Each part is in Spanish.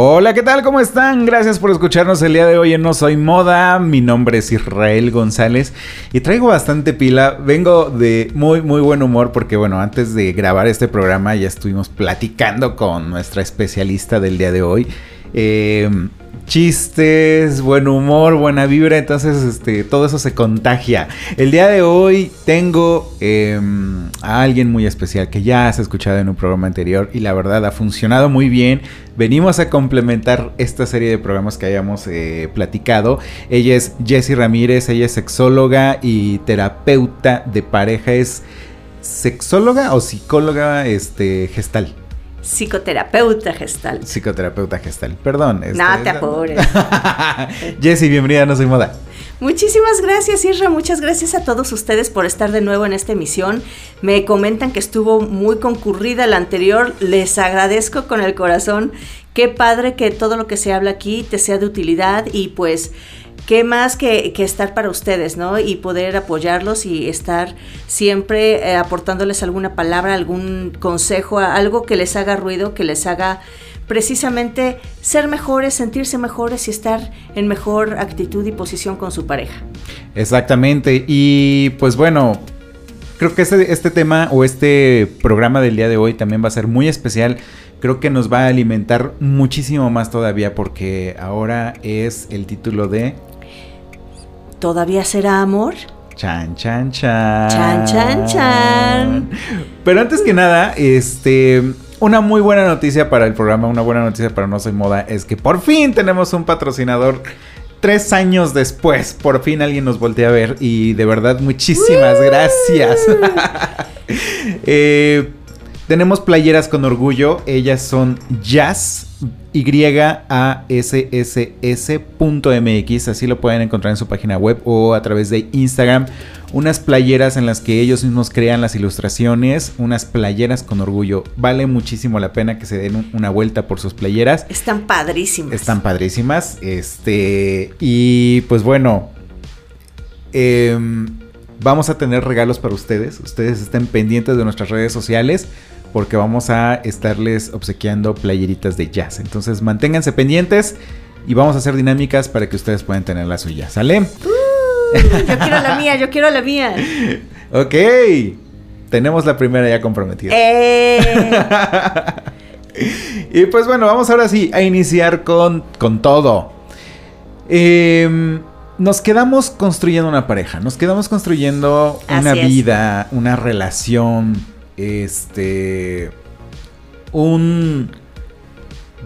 Hola, ¿qué tal? ¿Cómo están? Gracias por escucharnos el día de hoy en No Soy Moda. Mi nombre es Israel González y traigo bastante pila. Vengo de muy, muy buen humor porque, bueno, antes de grabar este programa ya estuvimos platicando con nuestra especialista del día de hoy. Eh, chistes, buen humor, buena vibra, entonces este, todo eso se contagia. El día de hoy tengo em, a alguien muy especial que ya has escuchado en un programa anterior y la verdad ha funcionado muy bien. Venimos a complementar esta serie de programas que hayamos eh, platicado. Ella es Jessie Ramírez, ella es sexóloga y terapeuta de pareja. ¿Es sexóloga o psicóloga este, gestal? Psicoterapeuta gestal. Psicoterapeuta gestal. Perdón. Este, no te apures. Jessie, bienvenida No Soy Moda. Muchísimas gracias, Isra. Muchas gracias a todos ustedes por estar de nuevo en esta emisión. Me comentan que estuvo muy concurrida la anterior. Les agradezco con el corazón. Qué padre que todo lo que se habla aquí te sea de utilidad y pues qué más que, estar para ustedes, ¿no? Y poder apoyarlos y estar siempre eh, aportándoles alguna palabra, algún consejo, algo que les haga ruido, que les haga precisamente ser mejores, sentirse mejores y estar en mejor actitud y posición con su pareja. Exactamente. Y pues bueno, creo que este, este tema o este programa del día de hoy también va a ser muy especial creo que nos va a alimentar muchísimo más todavía porque ahora es el título de ¿Todavía será amor? Chan, chan, chan. Chan, chan, chan. Pero antes que nada, este... Una muy buena noticia para el programa, una buena noticia para No Soy Moda es que por fin tenemos un patrocinador tres años después, por fin alguien nos voltea a ver y de verdad muchísimas gracias. eh, tenemos playeras con orgullo. Ellas son Jazz. YASSS.mx, así lo pueden encontrar en su página web o a través de Instagram. Unas playeras en las que ellos mismos crean las ilustraciones, unas playeras con orgullo. Vale muchísimo la pena que se den una vuelta por sus playeras. Están padrísimas. Están padrísimas. Este, y pues bueno, em, vamos a tener regalos para ustedes. Ustedes estén pendientes de nuestras redes sociales porque vamos a estarles obsequiando playeritas de jazz. Entonces manténganse pendientes y vamos a hacer dinámicas para que ustedes puedan tener la suya. ¿Sale? Uh, yo quiero la mía, yo quiero la mía. ok. Tenemos la primera ya comprometida. Eh. y pues bueno, vamos ahora sí a iniciar con, con todo. Em, nos quedamos construyendo una pareja, nos quedamos construyendo una vida, una relación este. Un.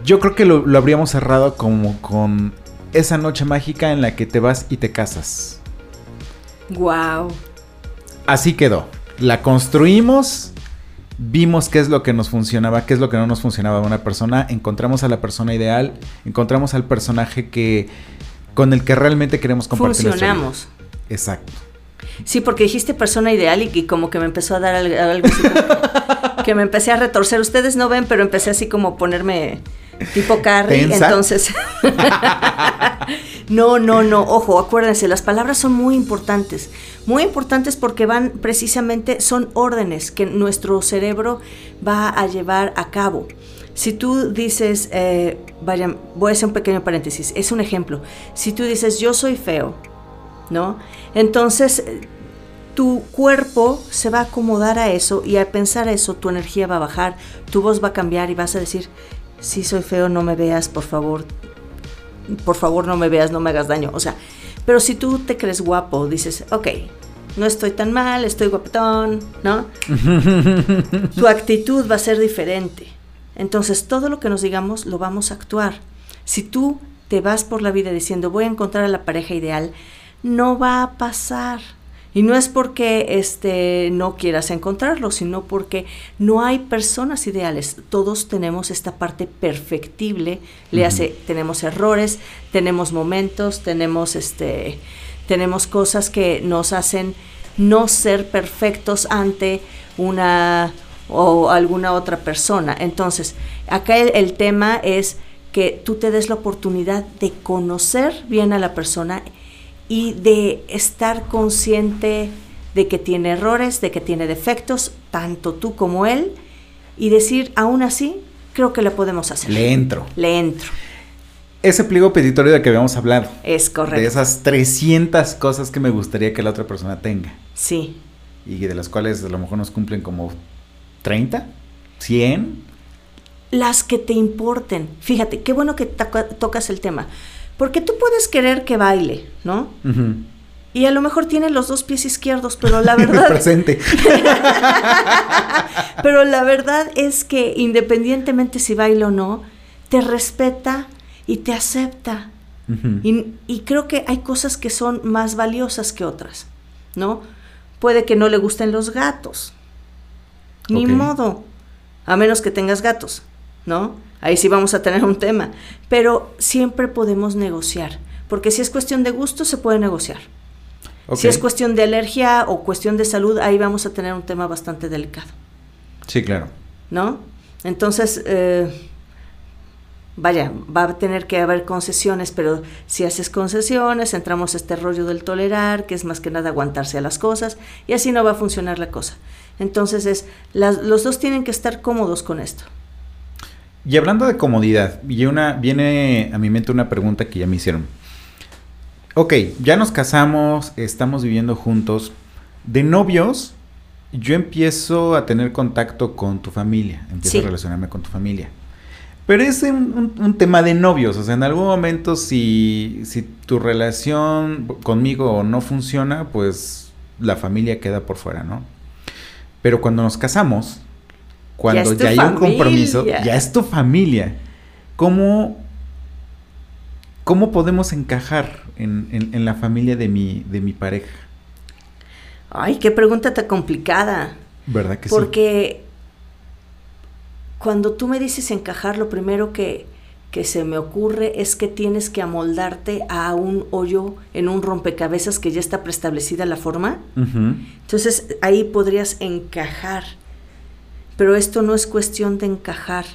Yo creo que lo, habríamos cerrado como con esa noche mágica en la que te vas y te casas. Wow. Así quedó. La construimos. Vimos qué es lo que nos funcionaba, qué es lo que no nos funcionaba de una persona. Encontramos a la persona ideal. Encontramos al personaje que. con el que realmente queremos compartir. Funcionamos. Exacto. Sí, porque dijiste persona ideal y, como que me empezó a dar algo, así que, me empecé a retorcer. Ustedes no ven, pero empecé así como ponerme tipo Carrie. Entonces, no, no, no. Ojo, acuérdense, las palabras son muy importantes. Muy importantes porque van precisamente, son órdenes que nuestro cerebro va a llevar a cabo. Si tú dices, eh, vaya, voy a hacer un pequeño paréntesis, es un ejemplo. Si tú dices, yo soy feo, ¿no? Entonces, tu cuerpo se va a acomodar a eso y al pensar eso, tu energía va a bajar, tu voz va a cambiar y vas a decir, si soy feo, no me veas, por favor, por favor, no me veas, no me hagas daño. O sea, pero si tú te crees guapo, dices, ok, no estoy tan mal, estoy guapetón, ¿no? tu actitud va a ser diferente. Entonces, todo lo que nos digamos lo vamos a actuar. Si tú te vas por la vida diciendo, voy a encontrar a la pareja ideal, no va a pasar. Y no es porque este, no quieras encontrarlo, sino porque no hay personas ideales. Todos tenemos esta parte perfectible, le hace, tenemos errores, tenemos momentos, tenemos, este, tenemos cosas que nos hacen no ser perfectos ante una o alguna otra persona. Entonces, acá el tema es que tú te des la oportunidad de conocer bien a la persona y de estar consciente de que tiene errores, de que tiene defectos, tanto tú como él, y decir, aún así, creo que lo podemos hacer. Le entro. Le entro. Ese pliego petitorio de que habíamos hablado. Es correcto. De esas 300 cosas que me gustaría que la otra persona tenga. Sí. Y de las cuales a lo mejor nos cumplen como 30, 100. Las que te importen. Fíjate, qué bueno que tocas el tema. Porque tú puedes querer que baile, ¿no? Y a lo mejor tiene los dos pies izquierdos, pero la verdad... Presente. pero la verdad es que independientemente si baila o no, te respeta y te acepta. y, creo que hay cosas que son más valiosas que otras, ¿no? Puede que no le gusten los gatos. Ni modo. A menos que tengas gatos, ¿no? ahí sí vamos a tener un tema. Pero siempre podemos negociar, porque si es cuestión de gusto, se puede negociar. Si es cuestión de alergia o cuestión de salud, ahí vamos a tener un tema bastante delicado. Sí, claro. ¿No? Entonces, eh, vaya, va a tener que haber concesiones, pero si haces concesiones, entramos a este rollo del tolerar, que es más que nada aguantarse a las cosas, y así no va a funcionar la cosa. Entonces, es, los dos tienen que estar cómodos con esto. Y hablando de comodidad, y una, viene a mi mente una pregunta que ya me hicieron. Ok, ya nos casamos, estamos viviendo juntos. De novios, yo empiezo a tener contacto con tu familia, empiezo a relacionarme con tu familia. Pero es un, tema de novios, o sea, en algún momento si, si tu relación conmigo no funciona, pues la familia queda por fuera, ¿no? Pero cuando nos casamos, cuando ya, hay un compromiso, ya es tu familia. ¿Cómo, cómo podemos encajar en, la familia de mi, de mi pareja? Ay, qué pregunta tan complicada. ¿Verdad que sí? Porque cuando tú me dices encajar, lo primero que, que se me ocurre es que tienes que amoldarte a un hoyo en un rompecabezas que ya está preestablecida la forma. Entonces ahí podrías encajar pero esto no es cuestión de encajar,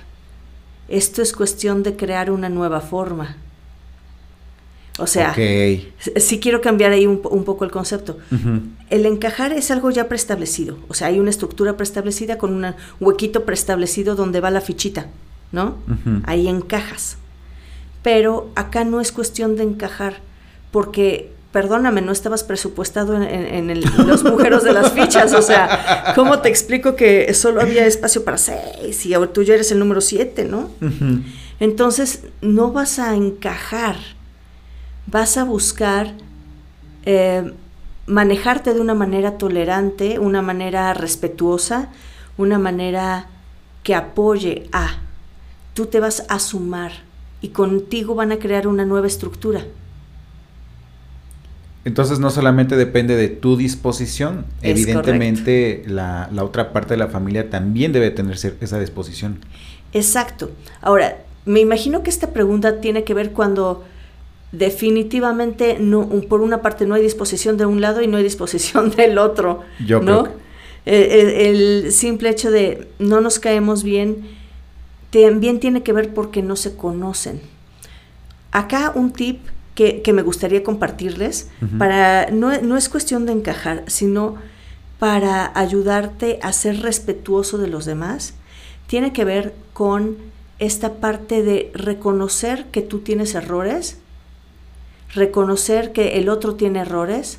esto es cuestión de crear una nueva forma. O sea, sí quiero cambiar ahí un, poco el concepto. El encajar es algo ya preestablecido. O sea, hay una estructura preestablecida con un huequito preestablecido donde va la fichita, ¿no? Ahí encajas. Pero acá no es cuestión de encajar, porque perdóname, no estabas presupuestado en, los mujeres de las fichas, o sea, ¿cómo te explico que solo había espacio para seis y tú ya eres el número siete, ¿no? Entonces, no vas a encajar, vas a buscar eh, manejarte de una manera tolerante, una manera respetuosa, una manera que apoye a. Tú te vas a sumar y contigo van a crear una nueva estructura. Entonces no solamente depende de tu disposición, evidentemente la, otra parte de la familia también debe tener esa disposición. Exacto. Ahora, me imagino que esta pregunta tiene que ver cuando definitivamente no, por una parte no hay disposición de un lado y no hay disposición del otro. Yo ¿no? Creo el, simple hecho de no nos caemos bien también tiene que ver porque no se conocen. Acá un tip que, me gustaría compartirles. para, no, no es cuestión de encajar, sino para ayudarte a ser respetuoso de los demás. Tiene que ver con esta parte de reconocer que tú tienes errores, reconocer que el otro tiene errores.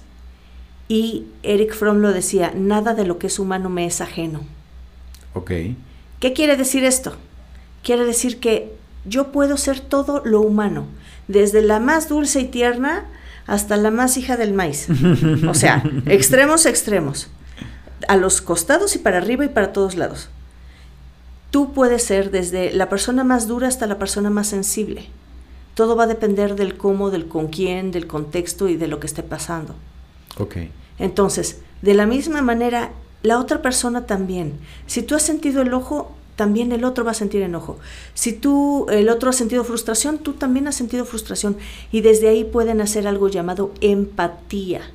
Y Eric Fromm lo decía, nada de lo que es humano me es ajeno. Ok. ¿Qué quiere decir esto? Quiere decir que yo puedo ser todo lo humano, desde la más dulce y tierna hasta la más hija del maíz. O sea, extremos, extremos. A los costados y para arriba y para todos lados. Tú puedes ser desde la persona más dura hasta la persona más sensible. Todo va a depender del cómo, del con quién, del contexto y de lo que esté pasando. Ok. Entonces, de la misma manera, la otra persona también. Si tú has sentido el ojo, también el otro va a sentir enojo. Si tú, el otro ha sentido frustración, tú también has sentido frustración. Y desde ahí pueden hacer algo llamado empatía.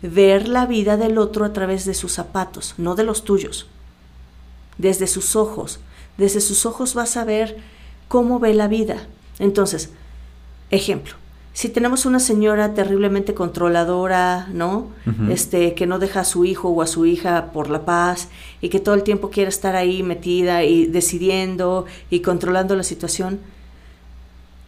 Ver la vida del otro a través de sus zapatos, no de los tuyos. Desde sus ojos. Desde sus ojos vas a ver cómo ve la vida. Entonces, ejemplo, si tenemos una señora terriblemente controladora, ¿no? Este, que no deja a su hijo o a su hija por la paz y que todo el tiempo quiere estar ahí metida y decidiendo y controlando la situación,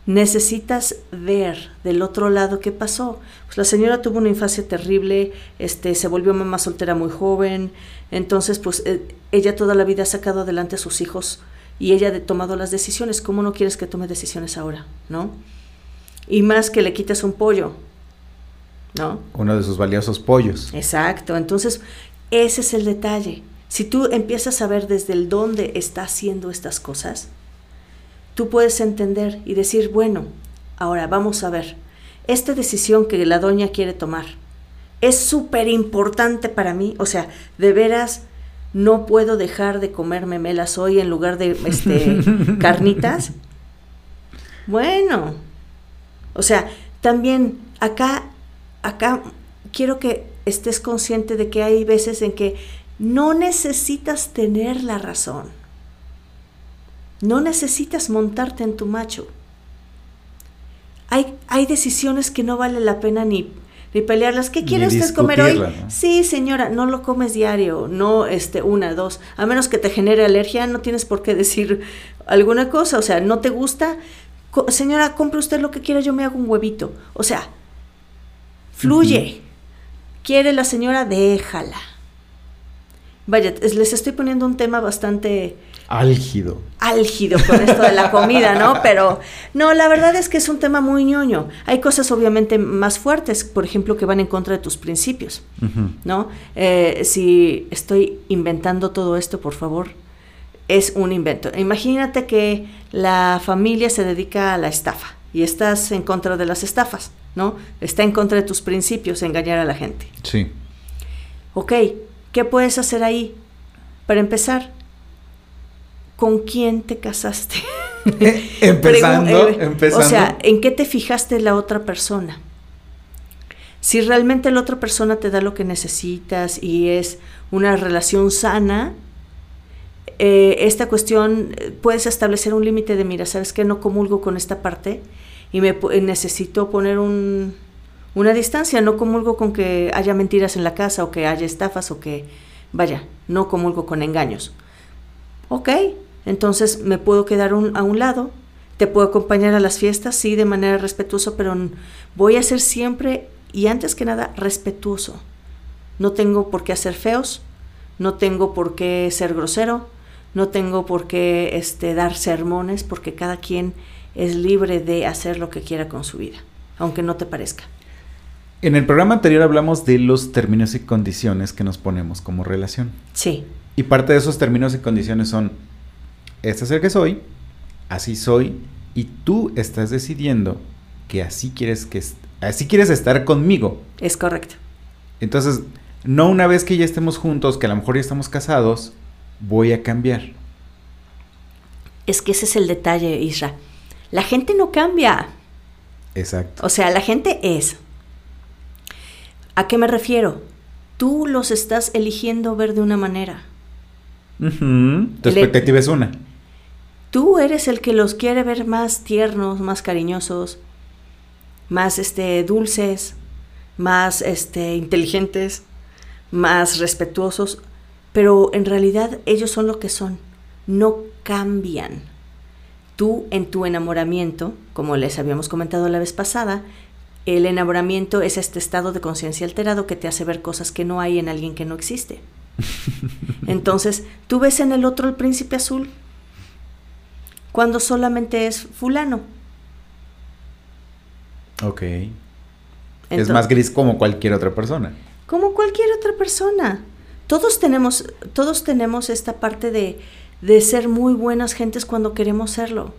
necesitas ver del otro lado qué pasó. Pues la señora tuvo una infancia terrible, este, se volvió mamá soltera muy joven, entonces pues eh, ella toda la vida ha sacado adelante a sus hijos y ella ha tomado las decisiones. ¿Cómo no quieres que tome decisiones ahora, no? Y más que le quites un pollo, ¿no? Uno de sus valiosos pollos. Exacto, entonces ese es el detalle. Si tú empiezas a ver desde el dónde está haciendo estas cosas, tú puedes entender y decir, bueno, ahora vamos a ver, esta decisión que la doña quiere tomar es súper importante para mí, o sea, de veras no puedo dejar de comerme melas hoy en lugar de este, carnitas. Bueno, o sea, también acá, acá quiero que estés consciente de que hay veces en que no necesitas tener la razón. No necesitas montarte en tu macho. Hay, hay decisiones que no vale la pena ni, ni pelearlas. ¿Qué quiere usted comer hoy? Sí, señora, no lo comes diario, no este, una, dos. A menos que te genere alergia, no tienes por qué decir alguna cosa. O sea, no te gusta, señora, compre usted lo que quiera, yo me hago un huevito. O sea, fluye. Quiere la señora, déjala. Vaya, les estoy poniendo un tema bastante... Álgido. Álgido con esto de la comida, ¿no? Pero no, la verdad es que es un tema muy ñoño. Hay cosas obviamente más fuertes, por ejemplo, que van en contra de tus principios, ¿no? Eh, si estoy inventando todo esto, por favor, es un invento. Imagínate que la familia se dedica a la estafa y estás en contra de las estafas, ¿no? Está en contra de tus principios engañar a la gente. Sí. Ok, ¿qué puedes hacer ahí? Para empezar, ¿con quién te casaste? empezando, eh, empezando. O sea, ¿en qué te fijaste la otra persona? Si realmente la otra persona te da lo que necesitas y es una relación sana, eh, esta cuestión, puedes establecer un límite de, mira, ¿sabes qué? No comulgo con esta parte y me necesito poner un, una distancia, no comulgo con que haya mentiras en la casa o que haya estafas o que, vaya, no comulgo con engaños. Ok, entonces me puedo quedar a un lado, te puedo acompañar a las fiestas, sí, de manera respetuosa, pero voy a ser siempre y antes que nada respetuoso. No tengo por qué hacer feos, no tengo por qué ser grosero, no tengo por qué este, dar sermones porque cada quien es libre de hacer lo que quiera con su vida, aunque no te parezca. En el programa anterior hablamos de los términos y condiciones que nos ponemos como relación. Sí. Y parte de esos términos y condiciones son, este es el que soy, así soy, y tú estás decidiendo que así quieres que así quieres estar conmigo. Es correcto. Entonces, no una vez que ya estemos juntos, que a lo mejor ya estamos casados, voy a cambiar. Es que ese es el detalle, Isra. La gente no cambia. Exacto. O sea, la gente es. ¿A qué me refiero? Tú los estás eligiendo ver de una manera. Tu expectativa es una. Tú eres el que los quiere ver más tiernos, más cariñosos, más este, dulces, más este, inteligentes, más respetuosos pero en realidad ellos son lo que son, no cambian. Tú en tu enamoramiento, como les habíamos comentado la vez pasada, el enamoramiento es este estado de conciencia alterado que te hace ver cosas que no hay en alguien que no existe. Entonces, tú ves en el otro el príncipe azul cuando solamente es fulano. Ok. es más gris como cualquier otra persona. Como cualquier otra persona todos tenemos, todos tenemos esta parte de, de ser muy buenas gentes cuando queremos serlo.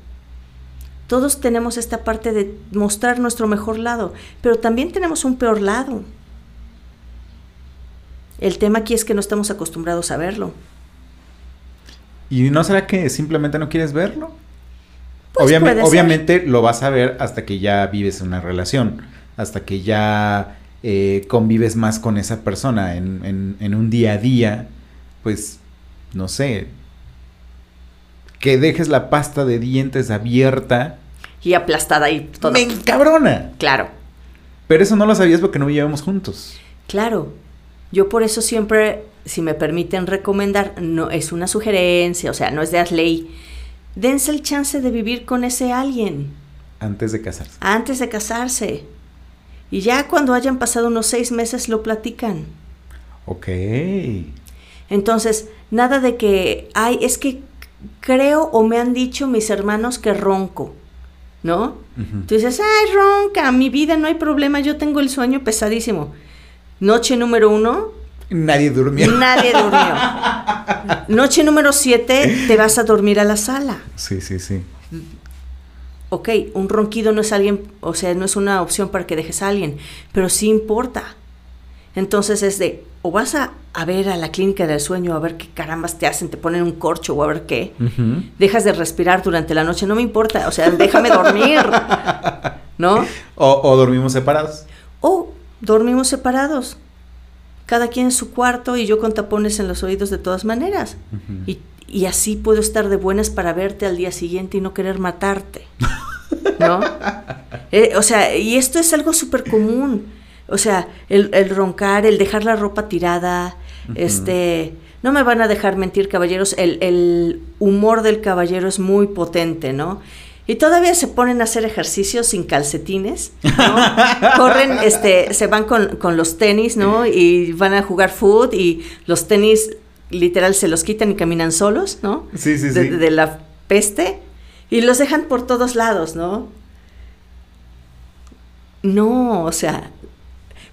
Todos tenemos esta parte de mostrar nuestro mejor lado, pero también tenemos un peor lado. El tema aquí es que no estamos acostumbrados a verlo. ¿Y no será que simplemente no quieres verlo? Pues Obviamente, obviamente lo vas a ver hasta que ya vives una relación, hasta que ya eh, convives más con esa persona en, en- en un día a día, pues, no sé, que dejes la pasta de dientes abierta, Y aplastada ahí todo. me encabrona. Claro, Pero eso no lo sabías porque no vivíamos juntos. claro. Yo por eso siempre, si me permiten recomendar, no es una sugerencia, o sea, no es de ley. Dense el chance de vivir con ese alguien Antes de casarse. antes de casarse. Y ya cuando hayan pasado unos seis meses lo platican. Ok. Entonces, nada de que, ay, es que creo o me han dicho mis hermanos que ronco, ¿no? Ujú. Tú dices, ay, ronca, mi vida no hay problema, yo tengo el sueño pesadísimo. Noche número uno, Nadie durmió. nadie durmió. Noche número siete, te vas a dormir a la sala. Sí, sí, sí. Ok, un ronquido no es alguien, o sea, no es una opción para que dejes a alguien, pero sí importa. Entonces es de, o vas a, a ver a la clínica del sueño a ver qué carambas te hacen, te ponen un corcho o a ver qué. Dejas de respirar durante la noche, no me importa, o sea, déjame dormir, ¿no? O, o dormimos separados. O dormimos separados, cada quien en su cuarto y yo con tapones en los oídos de todas maneras. Y, y así puedo estar de buenas para verte al día siguiente y no querer matarte. ¿No? Eh, o sea, y esto es algo súper común. O sea, el, el roncar, el dejar la ropa tirada, este... No me van a dejar mentir, caballeros, el, el humor del caballero es muy potente, ¿no? Y todavía se ponen a hacer ejercicios sin calcetines, ¿no? Corren, este, se van con, con los tenis, ¿no? Y van a jugar foot y los tenis literal se los quitan y caminan solos, ¿no? Sí, sí, de, sí. de la peste y los dejan por todos lados, ¿no? No, o sea,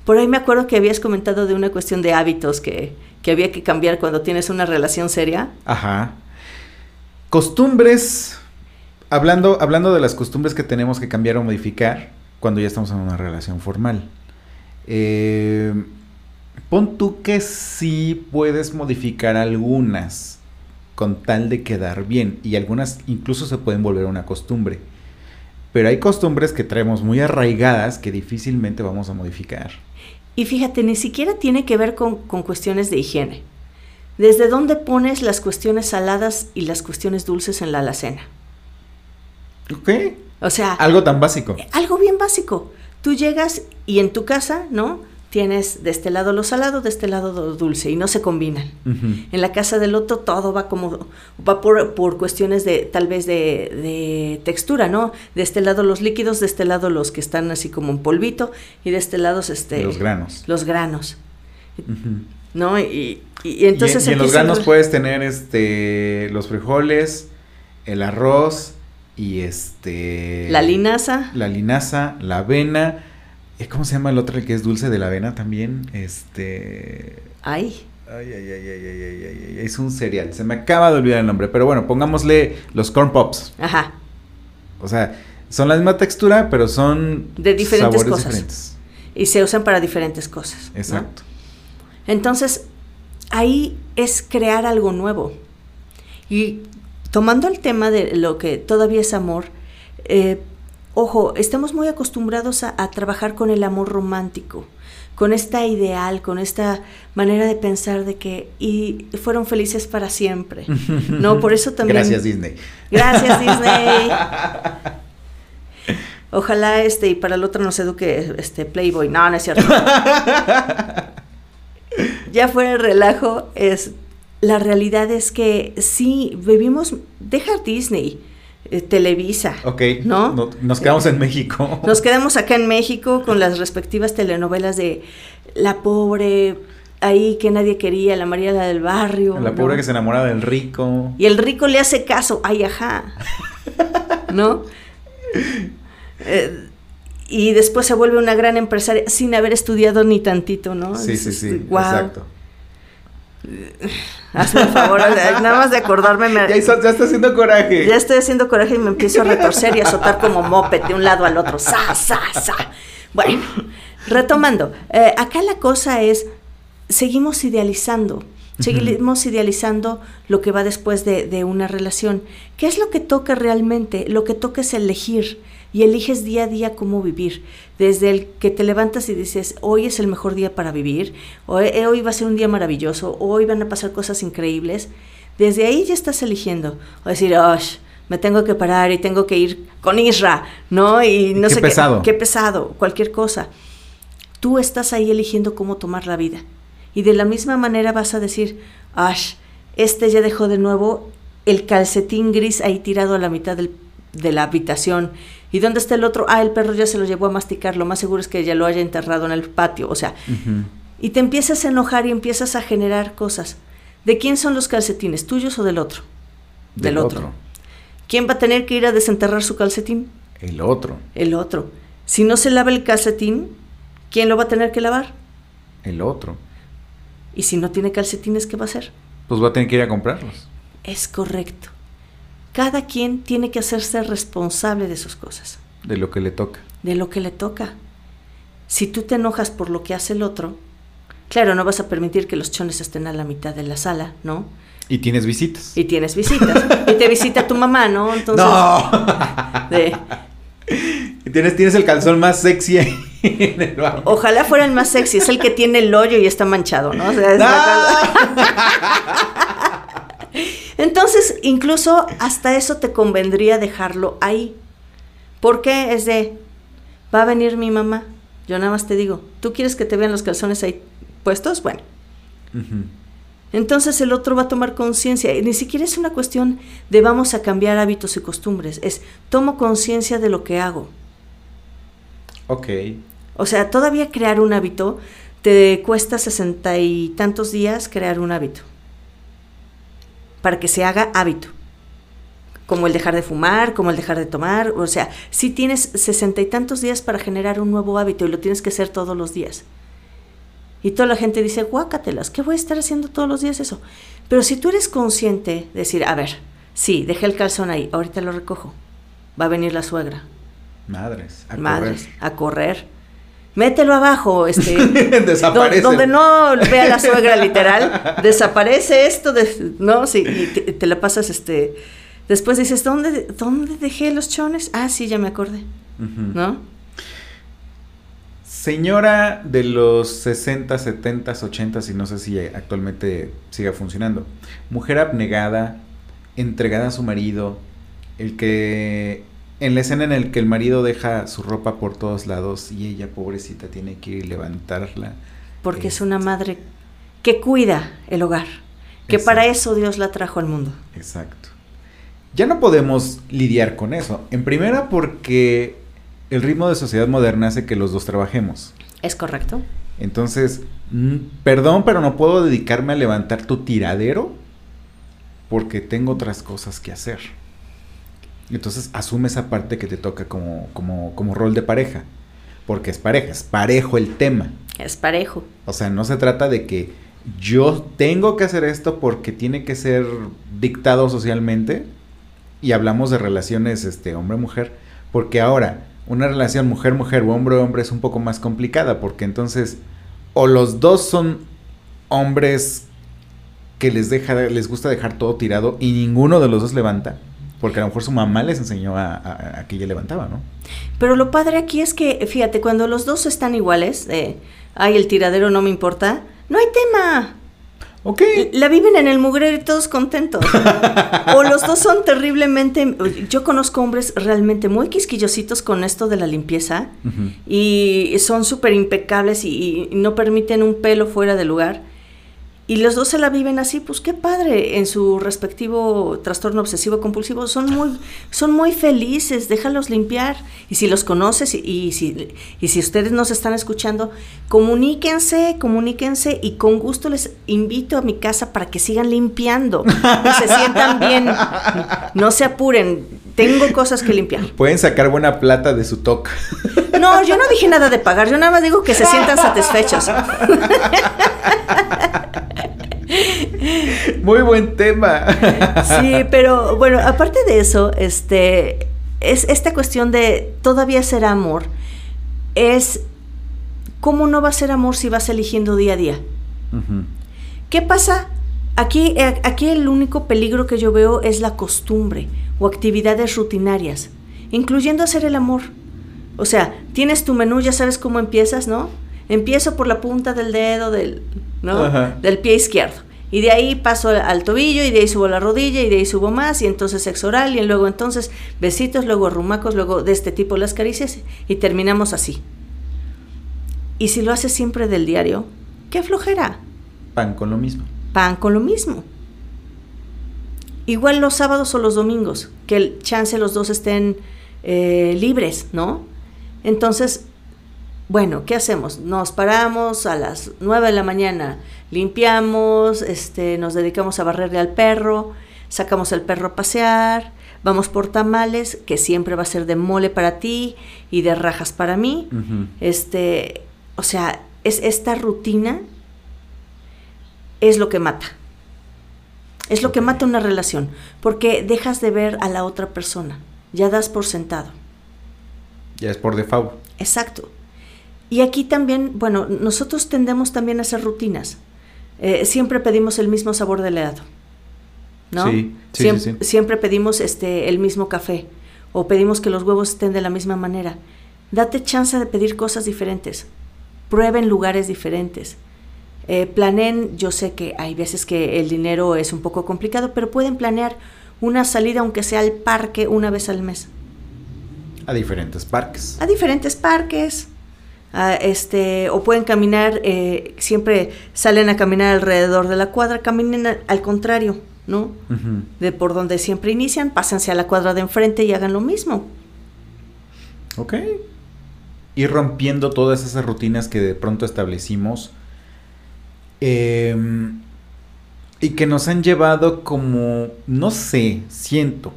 por ahí me acuerdo que habías comentado de una cuestión de hábitos que, que había que cambiar cuando tienes una relación seria. Ajá. Costumbres. Hablando, hablando de las costumbres que tenemos que cambiar o modificar cuando ya estamos en una relación formal. Eh, pon tú que sí puedes modificar algunas con tal de quedar bien y algunas incluso se pueden volver una costumbre. Pero hay costumbres que traemos muy arraigadas que difícilmente vamos a modificar. Y fíjate, ni siquiera tiene que ver con, con cuestiones de higiene. ¿Desde dónde pones las cuestiones saladas y las cuestiones dulces en la alacena? ¿Ok? O sea, Algo tan básico. algo bien básico. Tú llegas y en tu casa, ¿no? Tienes de este lado lo salado, de este lado lo dulce y no se combinan. En la casa del otro todo va como, va por, por cuestiones de, tal vez de, de textura, ¿no? De este lado los líquidos, de este lado los que están así como en polvito y de este lado este, Los granos. los granos. ¿no? Y, y- y entonces y, en- y en los granos puedes tener este los frijoles, el arroz y este la linaza, la linaza, la avena. ¿Cómo se llama el otro, el que es dulce de la avena también? Este... Ay. Ay, ay, ay, ay, ay, ay, ay, es un cereal. Se me acaba de olvidar el nombre, pero bueno, pongámosle los corn pops. Ajá. O sea, son la misma textura, pero son de diferentes cosas. Y se usan para diferentes cosas. Exacto. Entonces, ahí es crear algo nuevo. Y tomando el tema de lo que todavía es amor, eh, ojo, estamos muy acostumbrados a, a trabajar con el amor romántico, con esta ideal, con esta manera de pensar de que y fueron felices para siempre. No, por eso también. Gracias Disney. Gracias Disney. Ojalá este y para el otro nos eduque este Playboy. No, no es cierto. ya fuera el relajo, es la realidad es que sí vivimos, deja Disney, eh, Televisa. Ok. ¿No? no- nos quedamos en México. Nos quedamos acá en México con las respectivas telenovelas de La pobre, ahí que nadie quería, la María la del barrio. La ¿no? pobre que se enamora del rico. Y el rico le hace caso, ay, ajá. ¿No? Eh, y después se vuelve una gran empresaria sin haber estudiado ni tantito, ¿no? Sí, sí, sí. "Guau". Exacto. Hazme el favor, nada más de acordarme me, Ya, hizo- ya está haciendo coraje. ya estoy haciendo coraje y me empiezo a retorcer y a azotar como moped de un lado al otro. ¡Sa, sa, sa! Bueno, retomando, eh, acá la cosa es seguimos idealizando. Seguimos idealizando lo que va después de, de, una relación. ¿Qué es lo que toca realmente? Lo que toca es elegir y eliges día a día cómo vivir. Desde el que te levantas y dices, hoy es el mejor día para vivir, hoy, eh, hoy va a ser un día maravilloso, hoy van a pasar cosas increíbles. Desde ahí ya estás eligiendo. O decir, me tengo que parar y tengo que ir con Isra, ¿no? Y no qué sé pesado. qué, qué pesado, cualquier cosa. Tú estás ahí eligiendo cómo tomar la vida. Y de la misma manera vas a decir, Ash, este ya dejó de nuevo el calcetín gris ahí tirado a la mitad del, de la habitación. ¿Y dónde está el otro? Ah, el perro ya se lo llevó a masticar. Lo más seguro es que ya lo haya enterrado en el patio. O sea, uh -huh. y te empiezas a enojar y empiezas a generar cosas. ¿De quién son los calcetines? ¿Tuyos o del otro? Del, del otro. otro. ¿Quién va a tener que ir a desenterrar su calcetín? El otro. El otro. Si no se lava el calcetín, ¿quién lo va a tener que lavar? El otro. Y si no tiene calcetines, ¿qué va a hacer? Pues va a tener que ir a comprarlos. Es correcto. Cada quien tiene que hacerse responsable de sus cosas. De lo que le toca. De lo que le toca. Si tú te enojas por lo que hace el otro, claro, no vas a permitir que los chones estén a la mitad de la sala, ¿no? Y tienes visitas. Y tienes visitas. y te visita tu mamá, ¿no? Entonces. ¡No! De, y tienes, tienes el calzón más sexy en el baño. Ojalá fuera el más sexy, es el que tiene el hoyo y está manchado, ¿no? O sea, es Entonces, incluso hasta eso te convendría dejarlo ahí. ¿Por qué? Es de, va a venir mi mamá. Yo nada más te digo, ¿tú quieres que te vean los calzones ahí puestos? Bueno. Uh -huh. Entonces el otro va a tomar conciencia. Ni siquiera es una cuestión de vamos a cambiar hábitos y costumbres. Es tomo conciencia de lo que hago. Ok. O sea, todavía crear un hábito te cuesta sesenta y tantos días crear un hábito. Para que se haga hábito. Como el dejar de fumar, como el dejar de tomar. O sea, si tienes sesenta y tantos días para generar un nuevo hábito y lo tienes que hacer todos los días. Y toda la gente dice, guácatelas, ¿qué voy a estar haciendo todos los días eso? Pero si tú eres consciente de decir, a ver, sí, dejé el calzón ahí, ahorita lo recojo. Va a venir la suegra. Madres, a Madres, correr. a correr. Mételo abajo, este. desaparece. Donde no vea la suegra literal, desaparece esto, de, ¿no? Sí, y te, te, la pasas, este. Después dices, ¿dónde, ¿dónde dejé los chones? Ah, sí, ya me acordé. Uh -huh. ¿No? Señora de los 60, 70, 80 y no sé si actualmente siga funcionando. Mujer abnegada, entregada a su marido, el que en la escena en el que el marido deja su ropa por todos lados y ella pobrecita tiene que ir y levantarla. Porque es, es una madre que cuida el hogar, que Exacto. para eso Dios la trajo al mundo. Exacto. Ya no podemos lidiar con eso. En primera porque el ritmo de sociedad moderna hace que los dos trabajemos. Es correcto. Entonces, perdón, pero no puedo dedicarme a levantar tu tiradero porque tengo otras cosas que hacer. Entonces, asume esa parte que te toca como, como, como rol de pareja. Porque es pareja, es parejo el tema. Es parejo. O sea, no se trata de que yo tengo que hacer esto porque tiene que ser dictado socialmente. Y hablamos de relaciones este, hombre-mujer. Porque ahora, una relación mujer-mujer o hombre-hombre es un poco más complicada porque entonces o los dos son hombres que les deja les gusta dejar todo tirado y ninguno de los dos levanta porque a lo mejor su mamá les enseñó a, a, a que ella levantaba, ¿no? Pero lo padre aquí es que, fíjate, cuando los dos están iguales, eh, ay, el tiradero no me importa, no hay tema. Ok. La viven en el mugrero y todos contentos. o los dos son terriblemente... Yo conozco hombres realmente muy quisquillositos con esto de la limpieza uh -huh. y son súper impecables y, y, no permiten un pelo fuera de lugar. Y los dos se la viven así, pues qué padre, en su respectivo trastorno obsesivo compulsivo. Son muy, son muy felices, déjalos limpiar. Y si los conoces y, y, si, y si ustedes nos están escuchando, comuníquense, comuníquense y con gusto les invito a mi casa para que sigan limpiando y se sientan bien. No se apuren, tengo cosas que limpiar. Pueden sacar buena plata de su toque. No, yo no dije nada de pagar, yo nada más digo que se sientan satisfechos. Muy buen tema. Sí, pero bueno, aparte de eso, este es esta cuestión de todavía ser amor es cómo no va a ser amor si vas eligiendo día a día. ¿Qué pasa? Aquí, eh, aquí el único peligro que yo veo es la costumbre o actividades rutinarias, incluyendo hacer el amor. O sea, tienes tu menú, ya sabes cómo empiezas, ¿no? Empiezo por la punta del dedo del, ¿no? del pie izquierdo. Y de ahí paso al tobillo y de ahí subo la rodilla y de ahí subo más y entonces sexo oral y luego entonces besitos, luego arrumacos, luego de este tipo las caricias y terminamos así. Y si lo haces siempre del diario, qué flojera. Pan con lo mismo. Pan con lo mismo. Igual los sábados o los domingos, que el chance los dos estén eh, libres, ¿no? Entonces, bueno, ¿qué hacemos? Nos paramos a las 9 de la mañana, limpiamos, este, nos dedicamos a barrerle al perro, sacamos al perro a pasear, vamos por tamales, que siempre va a ser de mole para ti y de rajas para mí. Este, o sea, es esta rutina es lo que mata. Es lo que mata una relación, porque dejas de ver a la otra persona, ya das por sentado. Ya es por default. Exacto. Y aquí también, bueno, nosotros tendemos también a hacer rutinas. Eh, siempre pedimos el mismo sabor del helado. ¿No? Sí, sí, siempre, pedimos este, el mismo café. O pedimos que los huevos estén de la misma manera. Date chance de pedir cosas diferentes. Prueben lugares diferentes. Eh, planeen, yo sé que hay veces que el dinero es un poco complicado, pero pueden planear una salida, aunque sea al parque, una vez al mes. A diferentes parques. A diferentes parques. Este, o pueden caminar, eh, siempre salen a caminar alrededor de la cuadra, caminen al, contrario, ¿no? De por donde siempre inician, pásense a la cuadra de enfrente y hagan lo mismo. Ok. Ir rompiendo todas esas rutinas que de pronto establecimos. Em, y que nos han llevado como, no sé, siento,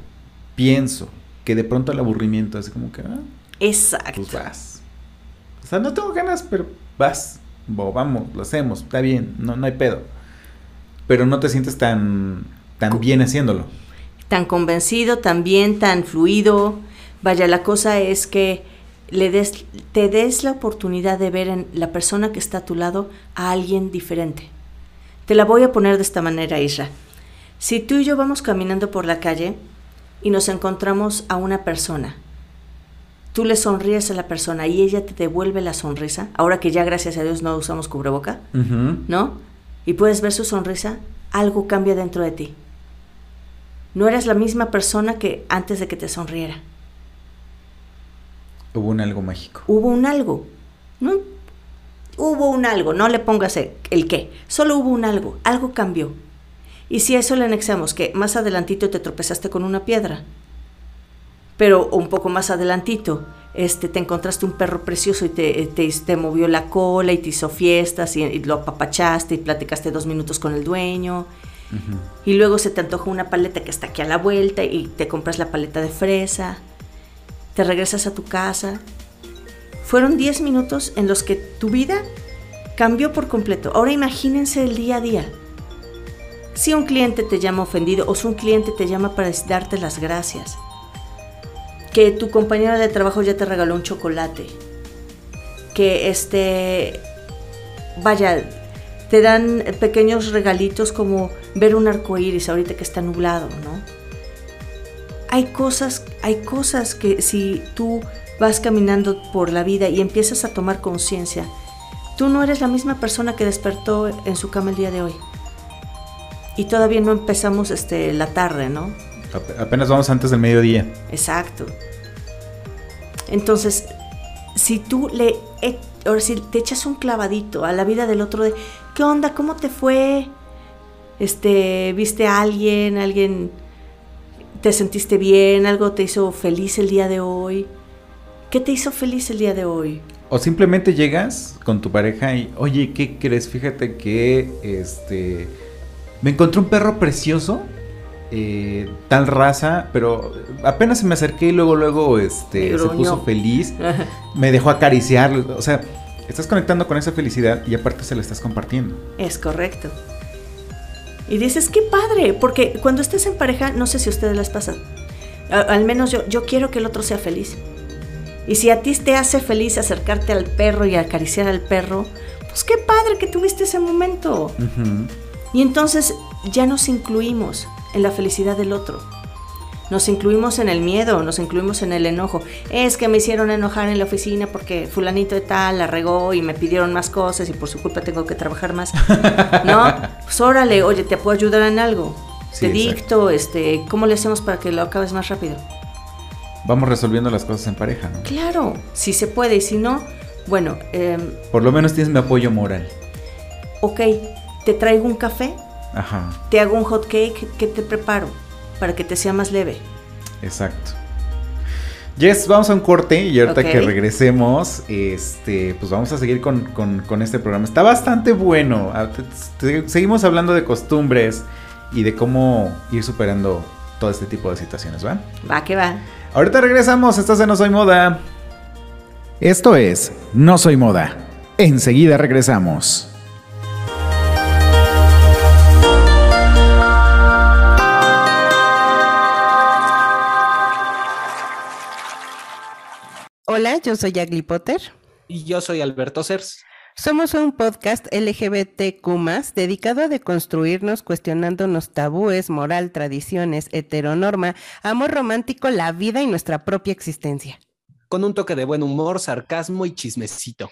pienso, que de pronto el aburrimiento es como que... Ah, Exacto. Pues vas. O sea, no tengo ganas, pero vas. vamos, lo hacemos, está bien, no, no hay pedo. Pero no te sientes tan, tan bien haciéndolo. Tan convencido, tan bien, tan fluido. Vaya, la cosa es que le des, te des la oportunidad de ver en la persona que está a tu lado a alguien diferente. Te la voy a poner de esta manera, Isra. Si tú y yo vamos caminando por la calle y nos encontramos a una persona, tú le sonríes a la persona y ella te devuelve la sonrisa, ahora que ya gracias a Dios no usamos cubreboca, ¿no? Y puedes ver su sonrisa, algo cambia dentro de ti. No eres la misma persona que antes de que te sonriera. Hubo un algo mágico. Hubo un algo. No, hubo un algo, no le pongas el qué, solo hubo un algo, algo cambió. Y si a eso le anexamos que más adelantito te tropezaste con una piedra, pero un poco más adelantito este, te encontraste un perro precioso y te, te, movió la cola y te hizo fiestas y, lo apapachaste y platicaste dos minutos con el dueño. Y luego se te antoja una paleta que está aquí a la vuelta y te compras la paleta de fresa. Te regresas a tu casa. Fueron 10 minutos en los que tu vida cambió por completo. Ahora imagínense el día a día. Si un cliente te llama ofendido o si un cliente te llama para darte las gracias. Que tu compañera de trabajo ya te regaló un chocolate. Que este vaya, te dan pequeños regalitos como ver un arco iris ahorita que está nublado, ¿no? Hay cosas, hay cosas que si tú vas caminando por la vida y empiezas a tomar conciencia, tú no eres la misma persona que despertó en su cama el día de hoy y todavía no empezamos este, la tarde, ¿no? Apenas vamos antes del mediodía. Exacto. Entonces, si tú le, ahora si te echas un clavadito a la vida del otro de, ¿qué onda? ¿Cómo te fue? Este, ¿viste a alguien? ¿Alguien te sentiste bien? ¿Algo te hizo feliz el día de hoy? ¿Qué te hizo feliz el día de hoy? O simplemente llegas con tu pareja y, oye, ¿qué crees? Fíjate que este me encontré un perro precioso, eh, tal raza, pero apenas se me acerqué y luego, luego, este, se puso feliz, me dejó acariciar, o sea, estás conectando con esa felicidad y aparte se la estás compartiendo. Es correcto. Y dices, qué padre, porque cuando estés en pareja, no sé si a ustedes les pasa, al menos yo, yo quiero que el otro sea feliz. Y si a ti te hace feliz acercarte al perro y acariciar al perro, Pues qué padre que tuviste ese momento. Y entonces ya nos incluimos en la felicidad del otro. Nos incluimos en el miedo, nos incluimos en el enojo. Es que me hicieron enojar en la oficina porque fulanito de tal la regó y me pidieron más cosas y por su culpa tengo que trabajar más. ¿No? Pues órale, oye, ¿te puedo ayudar en algo? te dicto, este, ¿cómo le hacemos para que lo acabes más rápido? Vamos resolviendo las cosas en pareja, ¿no? Claro, si se puede y si no, bueno. Em, por lo menos tienes mi apoyo moral. Ok, te traigo un café. Ajá. Te hago un hot cake que te preparo para que te sea más leve. Exacto. Yes, vamos a un corte y ahorita que regresemos, este, pues vamos a seguir con, este programa. Está bastante bueno. Ah, seguimos hablando de costumbres y de cómo ir superando todo este tipo de situaciones, ¿va? Va que va. Ahorita regresamos, estás en No Soy Moda. Esto es No Soy Moda. Enseguida regresamos. Hola, yo soy Agli Potter. Y yo soy Alberto Cers. Somos un podcast LGBTQ dedicado a deconstruirnos cuestionándonos tabúes, moral, tradiciones, heteronorma, amor romántico, la vida y nuestra propia existencia. Con un toque de buen humor, sarcasmo y chismecito.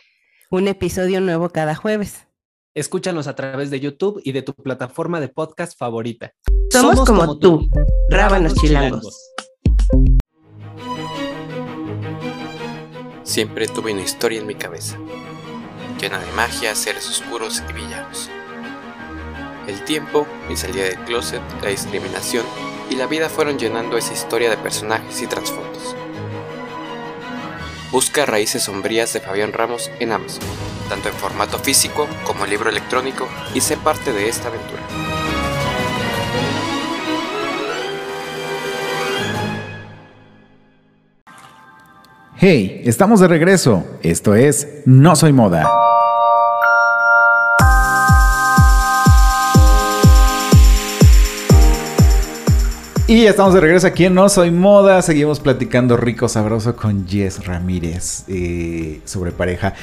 Un episodio nuevo cada jueves. Escúchanos a través de YouTube y de tu plataforma de podcast favorita. Somos, como, tú, Rábanos chilangos. Siempre tuve una historia en mi cabeza, llena de magia, seres oscuros y villanos. El tiempo, mi salida del closet, la discriminación y la vida fueron llenando esa historia de personajes y trasfondos. Busca Raíces Sombrías de Fabián Ramos en Amazon, tanto en formato físico como libro electrónico, y sé parte de esta aventura. Hey, estamos de regreso. Esto es No Soy Moda. Y estamos de regreso aquí en No Soy Moda. Seguimos platicando rico, sabroso con Jess Ramírez eh, sobre pareja.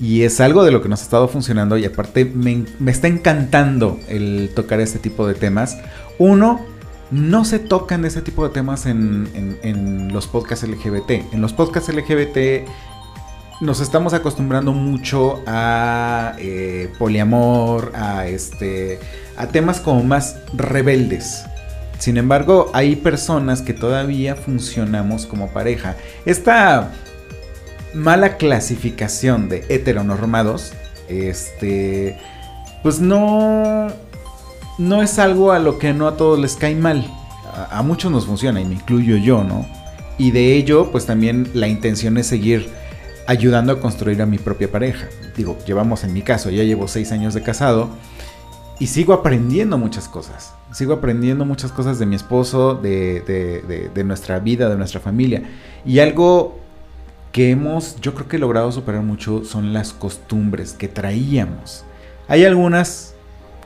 Y es algo de lo que nos ha estado funcionando y aparte me, me está encantando el tocar este tipo de temas. Uno, no se tocan ese tipo de temas en, los podcasts LGBT. En los podcasts LGBT nos estamos acostumbrando mucho a eh, poliamor, a este, a temas como más rebeldes. Sin embargo, hay personas que todavía funcionamos como pareja. Esta mala clasificación de heteronormados, este, pues no no es algo a lo que no a todos les cae mal. A, muchos nos funciona y me incluyo yo, ¿no? Y de ello, pues también la intención es seguir ayudando a construir a mi propia pareja. Digo, llevamos en mi caso, ya llevo seis años de casado y sigo aprendiendo muchas cosas. Sigo aprendiendo muchas cosas de mi esposo, de, de, de, nuestra vida, de nuestra familia. Y algo que hemos, yo creo que logrado superar mucho son las costumbres que traíamos. Hay algunas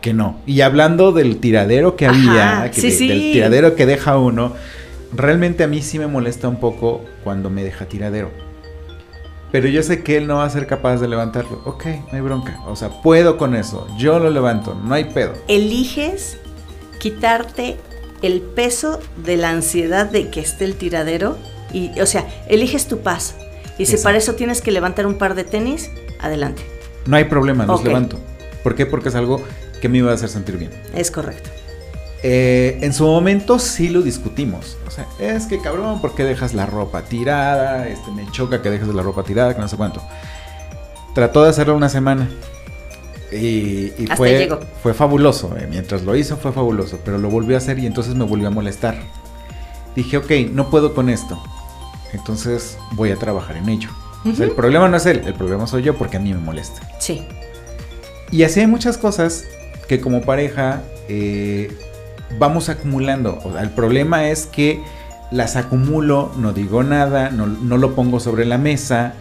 que no. Y hablando del tiradero que había, que del tiradero que deja uno, realmente a mí sí me molesta un poco cuando me deja tiradero. Pero yo sé que él no va a ser capaz de levantarlo. Ok, no hay bronca. O sea, puedo con eso. Yo lo levanto, no hay pedo. Eliges quitarte el peso de la ansiedad de que esté el tiradero. Y, o sea, eliges tu paz. Y si para eso tienes que levantar un par de tenis, adelante. No hay problema, los levanto. ¿Por qué? Porque es algo que me iba a hacer sentir bien. Es correcto. Eh, en su momento sí lo discutimos. O sea, es que cabrón, ¿por qué dejas la ropa tirada? Este, me choca que dejes la ropa tirada, que no sé cuánto. Trató de hacerlo una semana. Y, fue, fue fabuloso. Eh. Mientras lo hizo fue fabuloso. Pero lo volvió a hacer y entonces me volvió a molestar. Dije, ok, no puedo con esto. Entonces voy a trabajar en ello. el problema no es él, el problema soy yo porque a mí me molesta. Sí. Y así hay muchas cosas que como pareja eh, vamos acumulando. el problema es que las acumulo, no digo nada, no, lo pongo sobre la mesa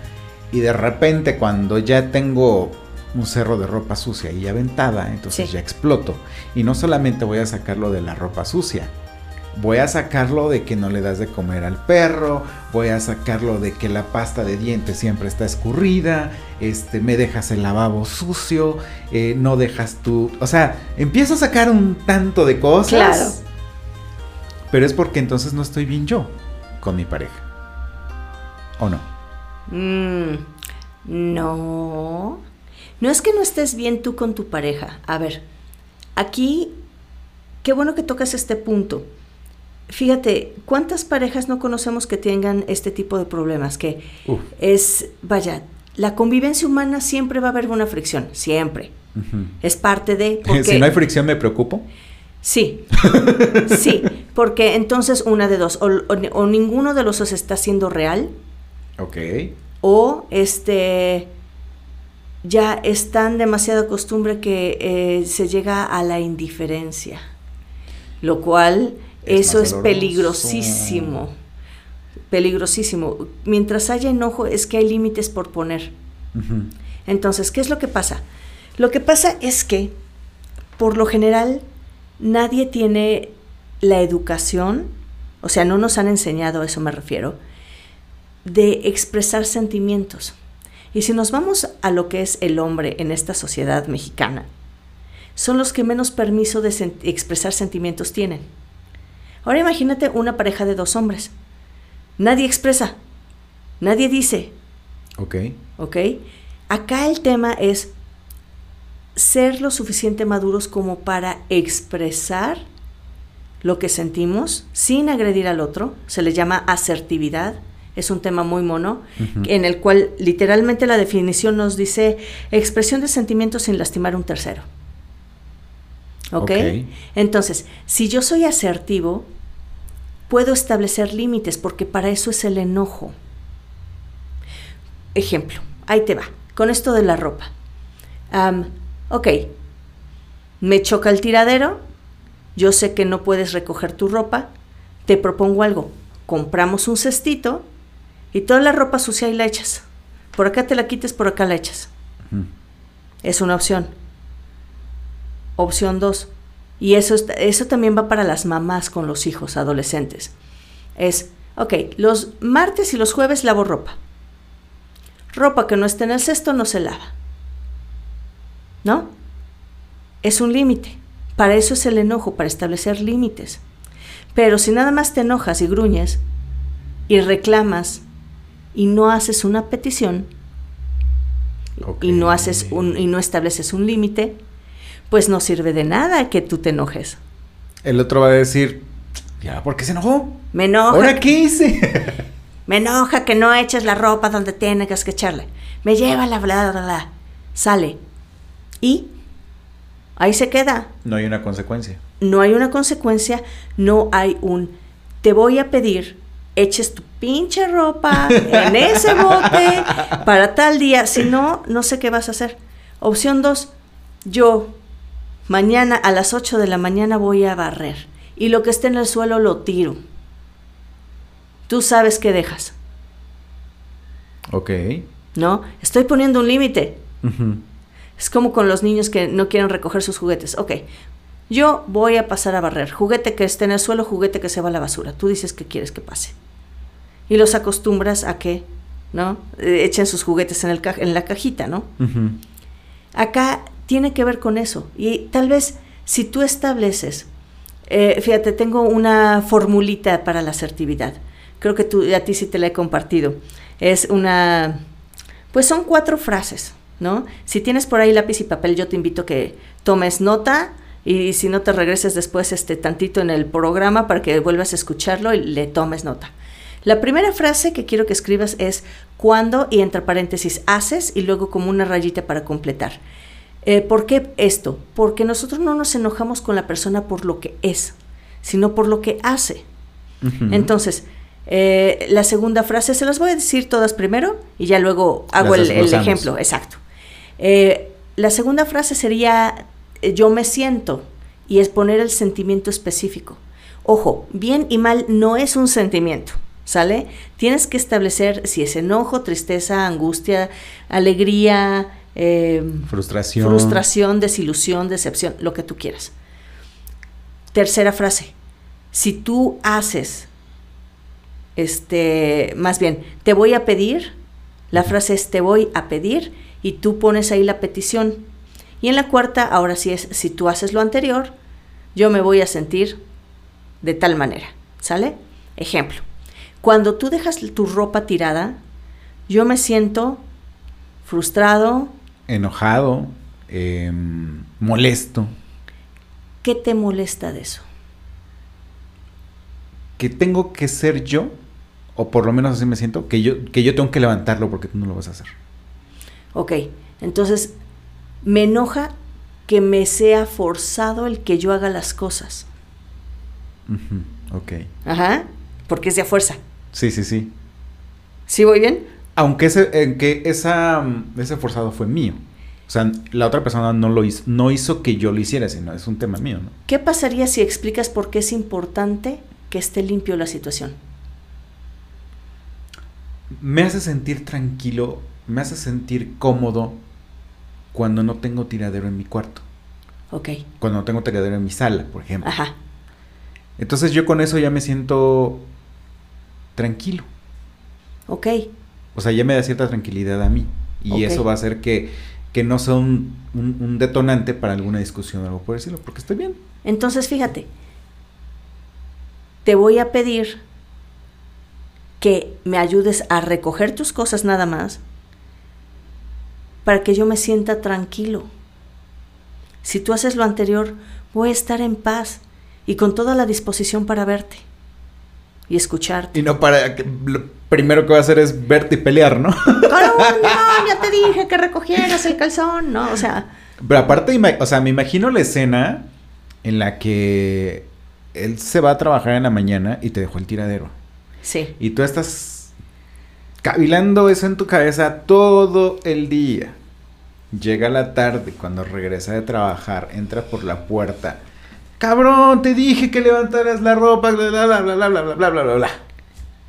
y de repente cuando ya tengo un cerro de ropa sucia y aventada, entonces ya exploto. Y no solamente voy a sacarlo de la ropa sucia, voy a sacarlo de que no le das de comer al perro, voy a sacarlo de que la pasta de dientes siempre está escurrida, este, me dejas el lavabo sucio, eh, no dejas tú, o sea, empiezo a sacar un tanto de cosas. Claro. Pero es porque entonces no estoy bien yo con mi pareja. ¿O no? Mm, no. No es que no estés bien tú con tu pareja. A ver, aquí, qué bueno que tocas este punto. Fíjate, ¿cuántas parejas no conocemos que tengan este tipo de problemas? Que Uf. es, vaya, la convivencia humana siempre va a haber una fricción, siempre. Es parte de... porque- si no hay fricción me preocupo. Sí, sí, porque entonces una de dos, o, o- o ninguno de los dos está siendo real, Ok. o este ya es tan demasiada costumbre que eh, se llega a la indiferencia, lo cual Es eso es peligrosísimo, peligrosísimo. Mientras haya enojo es que hay límites por poner. Entonces, ¿qué es lo que pasa? Lo que pasa es que, por lo general, nadie tiene la educación, o sea, no nos han enseñado, a eso me refiero, de expresar sentimientos. Y si nos vamos a lo que es el hombre en esta sociedad mexicana, son los que menos permiso de sen- expresar sentimientos tienen. Ahora imagínate una pareja de dos hombres. Nadie expresa, nadie dice, Ok. ¿ok? Acá el tema es ser lo suficiente maduros como para expresar lo que sentimos sin agredir al otro. Se le llama asertividad. Es un tema muy mono, en el cual literalmente la definición nos dice expresión de sentimientos sin lastimar a un tercero. ¿Ok? Ok. Entonces, si yo soy asertivo, puedo establecer límites porque para eso es el enojo. Ejemplo, ahí te va, con esto de la ropa. Am, ok, me choca el tiradero, yo sé que no puedes recoger tu ropa, te propongo algo, compramos un cestito y toda la ropa sucia y la echas. Por acá te la quites, por acá la echas. Es una opción. Opción 2. Y eso, eso también va para las mamás con los hijos adolescentes. Es, ok, los martes y los jueves lavo ropa. Ropa que no esté en el cesto no se lava. ¿No? Es un límite. Para eso es el enojo, para establecer límites. Pero si nada más te enojas y gruñes y reclamas y no haces una petición, y no haces un y no estableces un límite, pues no sirve de nada que tú te enojes. El otro va a decir, ya, ¿por qué se enojó? Me enoja, ¿Ahora qué hice? me enoja que no eches la ropa donde tienes que echarle. Me lleva la bla bla bla. Sale. Y ahí se queda. no hay una consecuencia. No hay una consecuencia, no hay un te voy a pedir eches tu pinche ropa en ese bote para tal día, si no, no sé qué vas a hacer. Opción 2, yo mañana a las 8 de la mañana voy a barrer y lo que esté en el suelo lo tiro. Tú sabes qué dejas, Ok. ¿no? Estoy poniendo un límite. Es como con los niños que no quieren recoger sus juguetes. Ok, yo voy a pasar a barrer. Juguete que esté en el suelo, juguete que se va a la basura. Tú dices que quieres que pase. Y los acostumbras a que, ¿no? Eh, echen sus juguetes en, el ca- en la cajita, ¿no? Acá tiene que ver con eso. Y tal vez si tú estableces, eh, fíjate, tengo una formulita para la asertividad. Creo que tú, a ti sí te la he compartido. Es una, pues son cuatro frases, ¿no? Si tienes por ahí lápiz y papel, yo te invito a que tomes nota y si no te regreses después este tantito en el programa para que vuelvas a escucharlo y le tomes nota. La primera frase que quiero que escribas es cuando y entre paréntesis haces y luego como una rayita para completar. Eh, ¿Por qué esto? Porque nosotros no nos enojamos con la persona por lo que es, sino por lo que hace. Entonces, eh, la segunda frase, se las voy a decir todas primero y ya luego hago el, ejemplo, exacto. Eh, la segunda frase sería yo me siento y es poner el sentimiento específico. Ojo, bien y mal no es un sentimiento, ¿sale? Tienes que establecer si es enojo, tristeza, angustia, alegría, eh, Frustración. frustración, desilusión, decepción, lo que tú quieras. Tercera frase. si tú haces, este, más bien, te voy a pedir, la frase es te voy a pedir y tú pones ahí la petición. Y en la cuarta, ahora sí es, si tú haces lo anterior, yo me voy a sentir de tal manera, ¿sale? Ejemplo, cuando tú dejas tu ropa tirada, yo me siento frustrado. Enojado, em, molesto. ¿Qué te molesta de eso? Que tengo que ser yo, o por lo menos así me siento, que yo, que yo tengo que levantarlo porque tú no lo vas a hacer. Ok, entonces me enoja que me sea forzado el que yo haga las cosas. Ujú, Ok. Ajá, porque es de a fuerza. Sí, sí, sí. ¿Sí voy bien? Aunque ese, en que esa, mm, ese forzado fue mío. O sea, la otra persona no lo hizo, no hizo que yo lo hiciera, sino es un tema mío, ¿no? ¿Qué pasaría si explicas por qué es importante que esté limpio la situación? Me hace sentir tranquilo, me hace sentir cómodo cuando no tengo tiradero en mi cuarto. Ok, Cuando no tengo tiradero en mi sala, por ejemplo. ajá, Entonces yo con eso ya me siento tranquilo. ok, O sea, ya me da cierta tranquilidad a mí. Y eso va a hacer que, que no sea un, un- un detonante para alguna discusión o algo por decirlo, porque estoy bien. Entonces, fíjate, te voy a pedir que me ayudes a recoger tus cosas nada más para que yo me sienta tranquilo. Si tú haces lo anterior, voy a estar en paz y con toda la disposición para verte y escucharte. Y no para que primero que va a hacer es verte y pelear, ¿no? ¡Caroña! Ya te dije que recogieras el calzón, ¿no? O sea, Pero aparte, o sea, me imagino la escena en la que él se va a trabajar en la mañana y te dejó el tiradero. sí, Y tú estás cavilando eso en tu cabeza todo el día. Llega la tarde, cuando regresa de trabajar, entra por la puerta. Cabrón, te dije que levantaras la ropa, bla, bla, bla, bla, bla, bla, bla, bla, bla.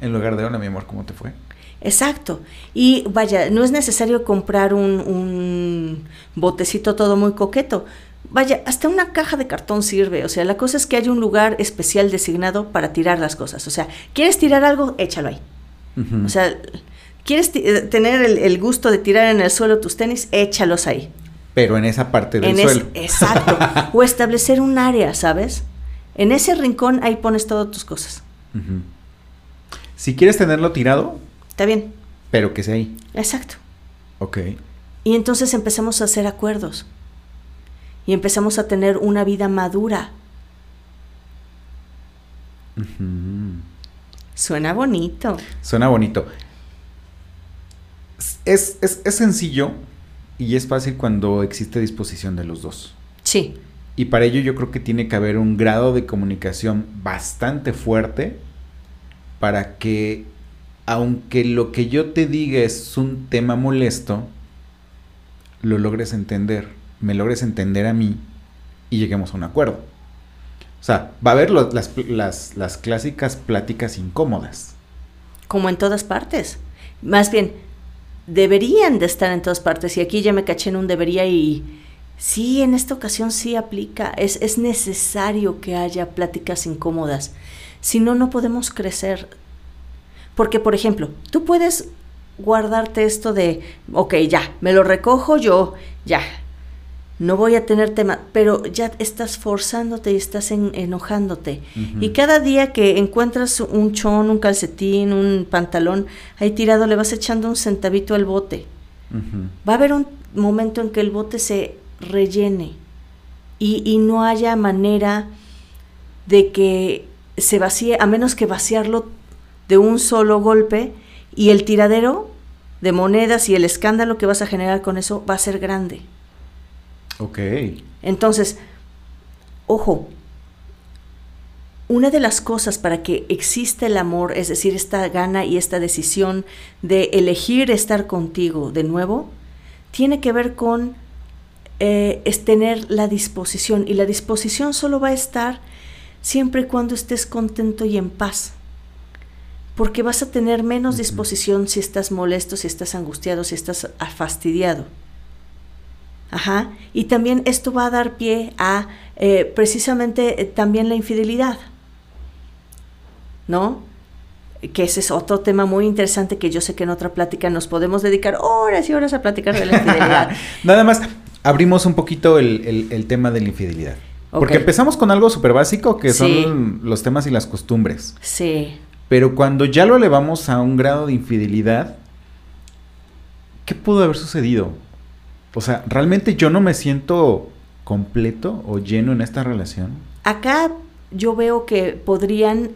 En lugar de, hola, mi amor, ¿cómo te fue? Exacto. Y vaya, no es necesario comprar un, un botecito todo muy coqueto. Vaya, hasta una caja de cartón sirve. O sea, la cosa es que hay un lugar especial designado para tirar las cosas. O sea, ¿quieres tirar algo? Échalo ahí. O sea, ¿quieres eh, tener el, el gusto de tirar en el suelo tus tenis? Échalos ahí. Pero en esa parte del En es- suelo. exacto. o establecer un área, ¿sabes? En ese rincón ahí pones todas tus cosas. Si quieres tenerlo tirado, ¿Está bien? pero que sea ahí. Exacto. Ok. Y entonces empezamos a hacer acuerdos. Y empezamos a tener una vida madura. Suena bonito. Suena bonito. Es, es- es sencillo y es fácil cuando existe disposición de los dos. Sí, Y para ello yo creo que tiene que haber un grado de comunicación bastante fuerte para que, aunque lo que yo te diga es un tema molesto, lo logres entender, me logres entender a mí y lleguemos a un acuerdo. O sea, va a haber las, las, las clásicas pláticas incómodas. como en todas partes. Más bien, deberían de estar en todas partes. Y aquí ya me caché en un debería y sí, en esta ocasión sí aplica. Es, es necesario que haya pláticas incómodas. Si no, no podemos crecer. Porque, por ejemplo, tú puedes guardarte esto de, ok, ya, me lo recojo yo, ya, no voy a tener tema, pero ya estás forzándote y estás en- enojándote. Y cada día que encuentras un chón, un calcetín, un pantalón ahí tirado, le vas echando un centavito al bote. Va a haber un momento en que el bote se rellene y, y no haya manera de que se vacíe, a menos que vaciarlo de un solo golpe y el tiradero de monedas y el escándalo que vas a generar con eso va a ser grande. Ok. Entonces, ojo, una de las cosas para que exista el amor, es decir, esta gana y esta decisión de elegir estar contigo de nuevo, tiene que ver con eh, es tener la disposición. Y la disposición solo va a estar siempre y cuando estés contento y en paz. Porque vas a tener menos disposición si estás molesto, si estás angustiado, si estás fastidiado. Ajá. Y también esto va a dar pie a eh, precisamente eh, también la infidelidad. ¿no? Que ese es otro tema muy interesante que yo sé que en otra plática nos podemos dedicar horas y horas a platicar de la infidelidad. Nada más, abrimos un poquito el, el- el tema de la infidelidad. Porque empezamos con algo súper básico que Sí. son los temas y las costumbres. Sí. Pero cuando ya lo elevamos a un grado de infidelidad, ¿qué pudo haber sucedido? O sea, ¿realmente yo no me siento completo o lleno en esta relación? Acá yo veo que podrían,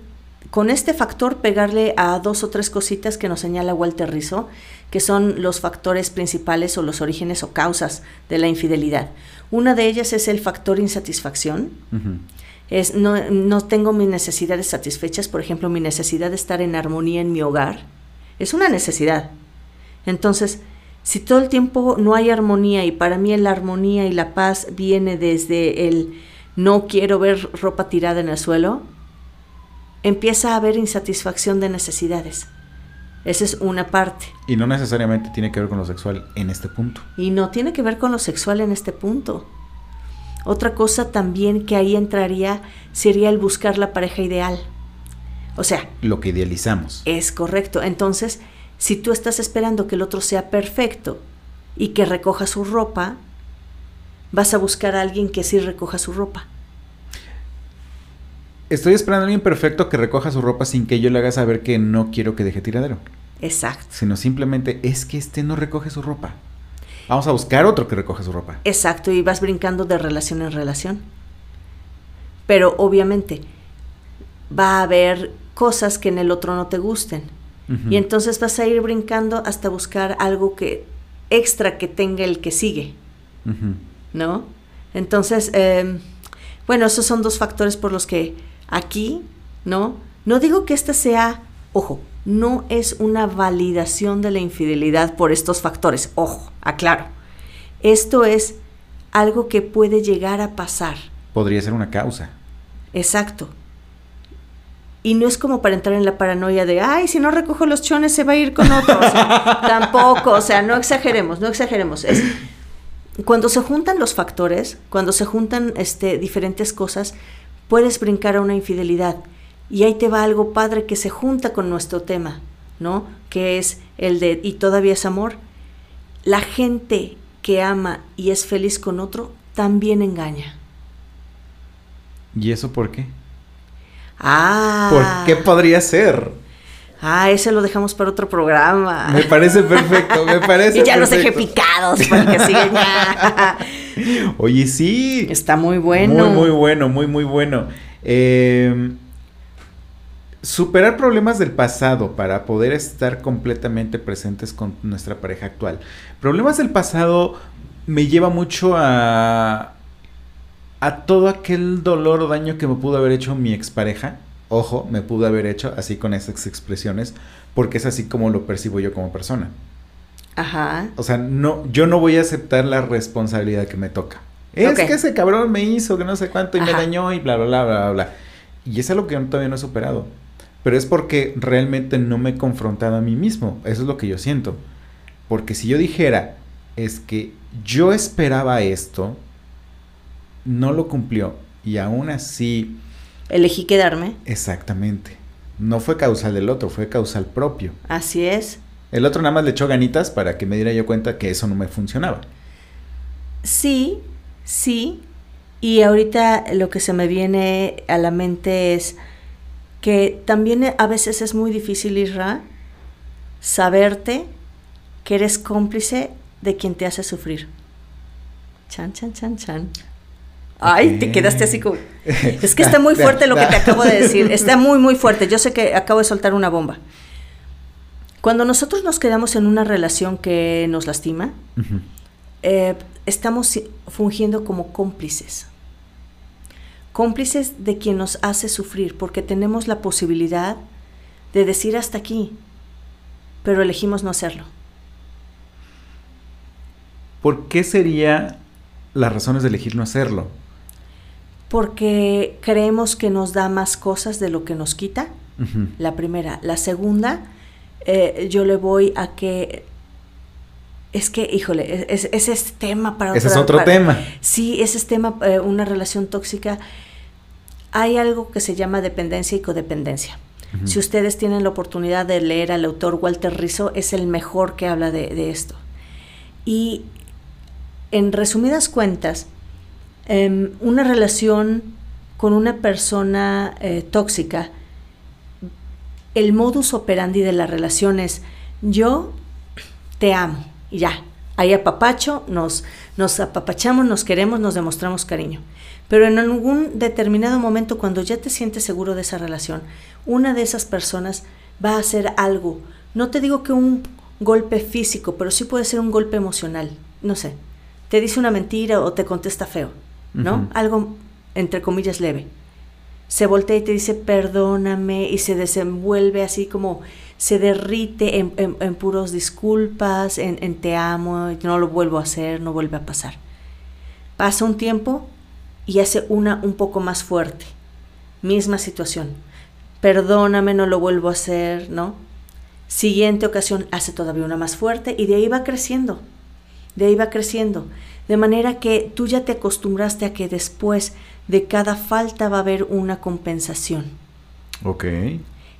con este factor, pegarle a dos o tres cositas que nos señala Walter Rizzo, que son los factores principales o los orígenes o causas de la infidelidad. Una de ellas es el factor insatisfacción. Es no, no tengo mis necesidades satisfechas, por ejemplo, mi necesidad de estar en armonía en mi hogar. Es una necesidad. Entonces, si todo el tiempo no hay armonía y para mí la armonía y la paz viene desde el no quiero ver ropa tirada en el suelo, empieza a haber insatisfacción de necesidades. Esa es una parte. Y no necesariamente tiene que ver con lo sexual en este punto. Y no tiene que ver con lo sexual en este punto. Otra cosa también que ahí entraría sería el buscar la pareja ideal. O sea, Lo que idealizamos. es correcto. Entonces, si tú estás esperando que el otro sea perfecto y que recoja su ropa, vas a buscar a alguien que sí recoja su ropa. Estoy esperando a alguien perfecto que recoja su ropa sin que yo le haga saber que no quiero que deje tiradero. Exacto. Sino simplemente es que este no recoge su ropa. Vamos a buscar otro que recoja su ropa. Exacto, y vas brincando de relación en relación. Pero obviamente va a haber cosas que en el otro no te gusten. Y entonces vas a ir brincando hasta buscar algo que extra que tenga el que sigue. ¿no? Entonces, eh, bueno, esos son dos factores por los que aquí, ¿no? No digo que esta sea, ojo, no es una validación de la infidelidad por estos factores, ojo, aclaro. Esto es algo que puede llegar a pasar. Podría ser una causa. Exacto. Y no es como para entrar en la paranoia de, ay, si no recojo los chones se va a ir con otro. O sea, tampoco, o sea, no exageremos, no exageremos. Es, cuando se juntan los factores, cuando se juntan este, diferentes cosas, puedes brincar a una infidelidad. Y ahí te va algo padre que se junta con nuestro tema, ¿no? Que es el de, y todavía es amor. La gente que ama y es feliz con otro también engaña. ¿Y eso por qué? Ah. ¿Por qué podría ser? Ah, ese lo dejamos para otro programa. Me parece perfecto, me parece y ya los dejé picados para que sigan ya. Oye, sí. Está muy bueno. Muy, muy bueno, muy, muy bueno. Eh, superar problemas del pasado para poder estar completamente presentes con nuestra pareja actual. Problemas del pasado me lleva mucho a a todo aquel dolor o daño que me pudo haber hecho mi expareja. Ojo, me pudo haber hecho así con esas expresiones, porque es así como lo percibo yo como persona. Ajá. O sea, no, yo no voy a aceptar la responsabilidad que me toca. Es que ese cabrón me hizo que no sé cuánto y me dañó y bla, bla, bla, bla, bla. Y es algo que yo todavía no he superado. Pero es porque realmente no me he confrontado a mí mismo. Eso es lo que yo siento. Porque si yo dijera, es que yo esperaba esto, no lo cumplió. Y aún así, Elegí quedarme. exactamente. No fue causal del otro, fue causal propio. Así es. El otro nada más le echó ganitas para que me diera yo cuenta que eso no me funcionaba. Sí, sí. Y ahorita lo que se me viene a la mente es que también a veces es muy difícil, Isra, saberte que eres cómplice de quien te hace sufrir. Chan, chan, chan, chan. Ay, te quedaste así como... Es que está muy fuerte lo que te acabo de decir. Está muy, muy fuerte. Yo sé que acabo de soltar una bomba. Cuando nosotros nos quedamos en una relación que nos lastima, eh, estamos fungiendo como cómplices. Cómplices de quien nos hace sufrir, porque tenemos la posibilidad de decir hasta aquí, pero elegimos no hacerlo. ¿Por qué sería las razones de elegir no hacerlo? Porque creemos que nos da más cosas de lo que nos quita. La primera. La segunda, eh, yo le voy a que... Es que, híjole, es- ese es tema para Ese es otro para- tema. Sí, ese es tema, eh, una relación tóxica. Hay algo que se llama dependencia y codependencia. Si ustedes tienen la oportunidad de leer al autor Walter Rizzo, es el mejor que habla de, de esto. Y en resumidas cuentas, em, una relación con una persona eh, tóxica, el modus operandi de la relación es yo te amo y ya. Ahí apapacho, nos, nos apapachamos, nos queremos, nos demostramos cariño. Pero en algún determinado momento, cuando ya te sientes seguro de esa relación, una de esas personas va a hacer algo. No te digo que un golpe físico, pero sí puede ser un golpe emocional. No sé. Te dice una mentira o te contesta feo, ¿no? Algo, entre comillas, leve. Se voltea y te dice perdóname y se desenvuelve así como se derrite en, en- puros disculpas, en, en te amo, no lo vuelvo a hacer, no vuelve a pasar. Pasa un tiempo y hace una un poco más fuerte. Misma situación. Perdóname, no lo vuelvo a hacer, ¿no? Siguiente ocasión hace todavía una más fuerte y de ahí va creciendo. De ahí va creciendo. De manera que tú ya te acostumbraste a que después de cada falta va a haber una compensación. Ok.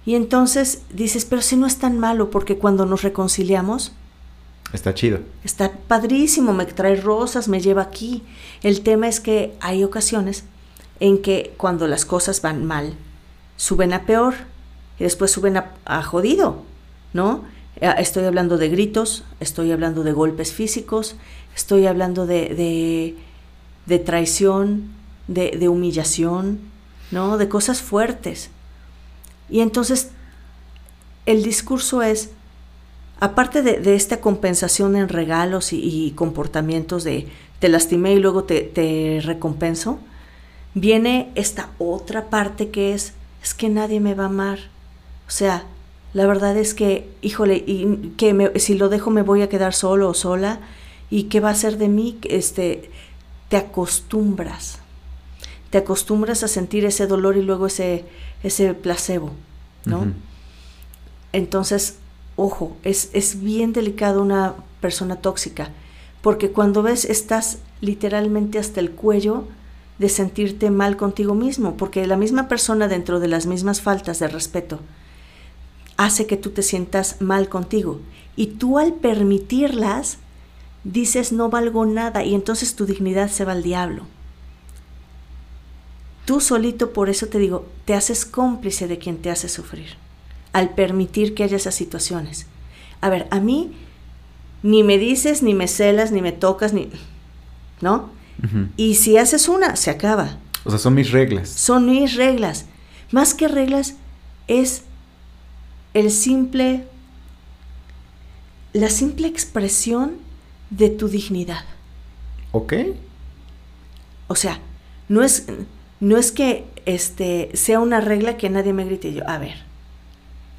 Y entonces dices, pero si no es tan malo, porque cuando nos reconciliamos, Está chido. Está padrísimo, me trae rosas, me lleva aquí. El tema es que hay ocasiones en que cuando las cosas van mal, suben a peor y después suben a, a jodido, ¿no? Eh, Estoy hablando de gritos, estoy hablando de golpes físicos, estoy hablando de, de, de traición, de, de humillación, ¿no? De cosas fuertes. Y entonces el discurso es, aparte de, de esta compensación en regalos y, comportamientos de te lastimé y luego te, te recompenso, viene esta otra parte que es, es que nadie me va a amar. O sea, la verdad es que, híjole, y que me- si lo dejo me voy a quedar solo o sola, y qué va a ser de mí, este, te acostumbras, te acostumbras a sentir ese dolor y luego ese, ese placebo, ¿no? Entonces, ojo, es, es bien delicado una persona tóxica, porque cuando ves estás literalmente hasta el cuello de sentirte mal contigo mismo, porque la misma persona dentro de las mismas faltas de respeto hace que tú te sientas mal contigo. Y tú al permitirlas, dices no valgo nada y entonces tu dignidad se va al diablo. Tú solito, por eso te digo, te haces cómplice de quien te hace sufrir, al permitir que haya esas situaciones. A ver, a mí ni me dices, ni me celas, ni me tocas, ni... ¿No? Y si haces una, se acaba. O sea, son mis reglas. Son mis reglas. Más que reglas, es el simple, la simple expresión de tu dignidad. Ok. O sea, no es, no es que este, sea una regla que nadie me grite. Yo, a ver,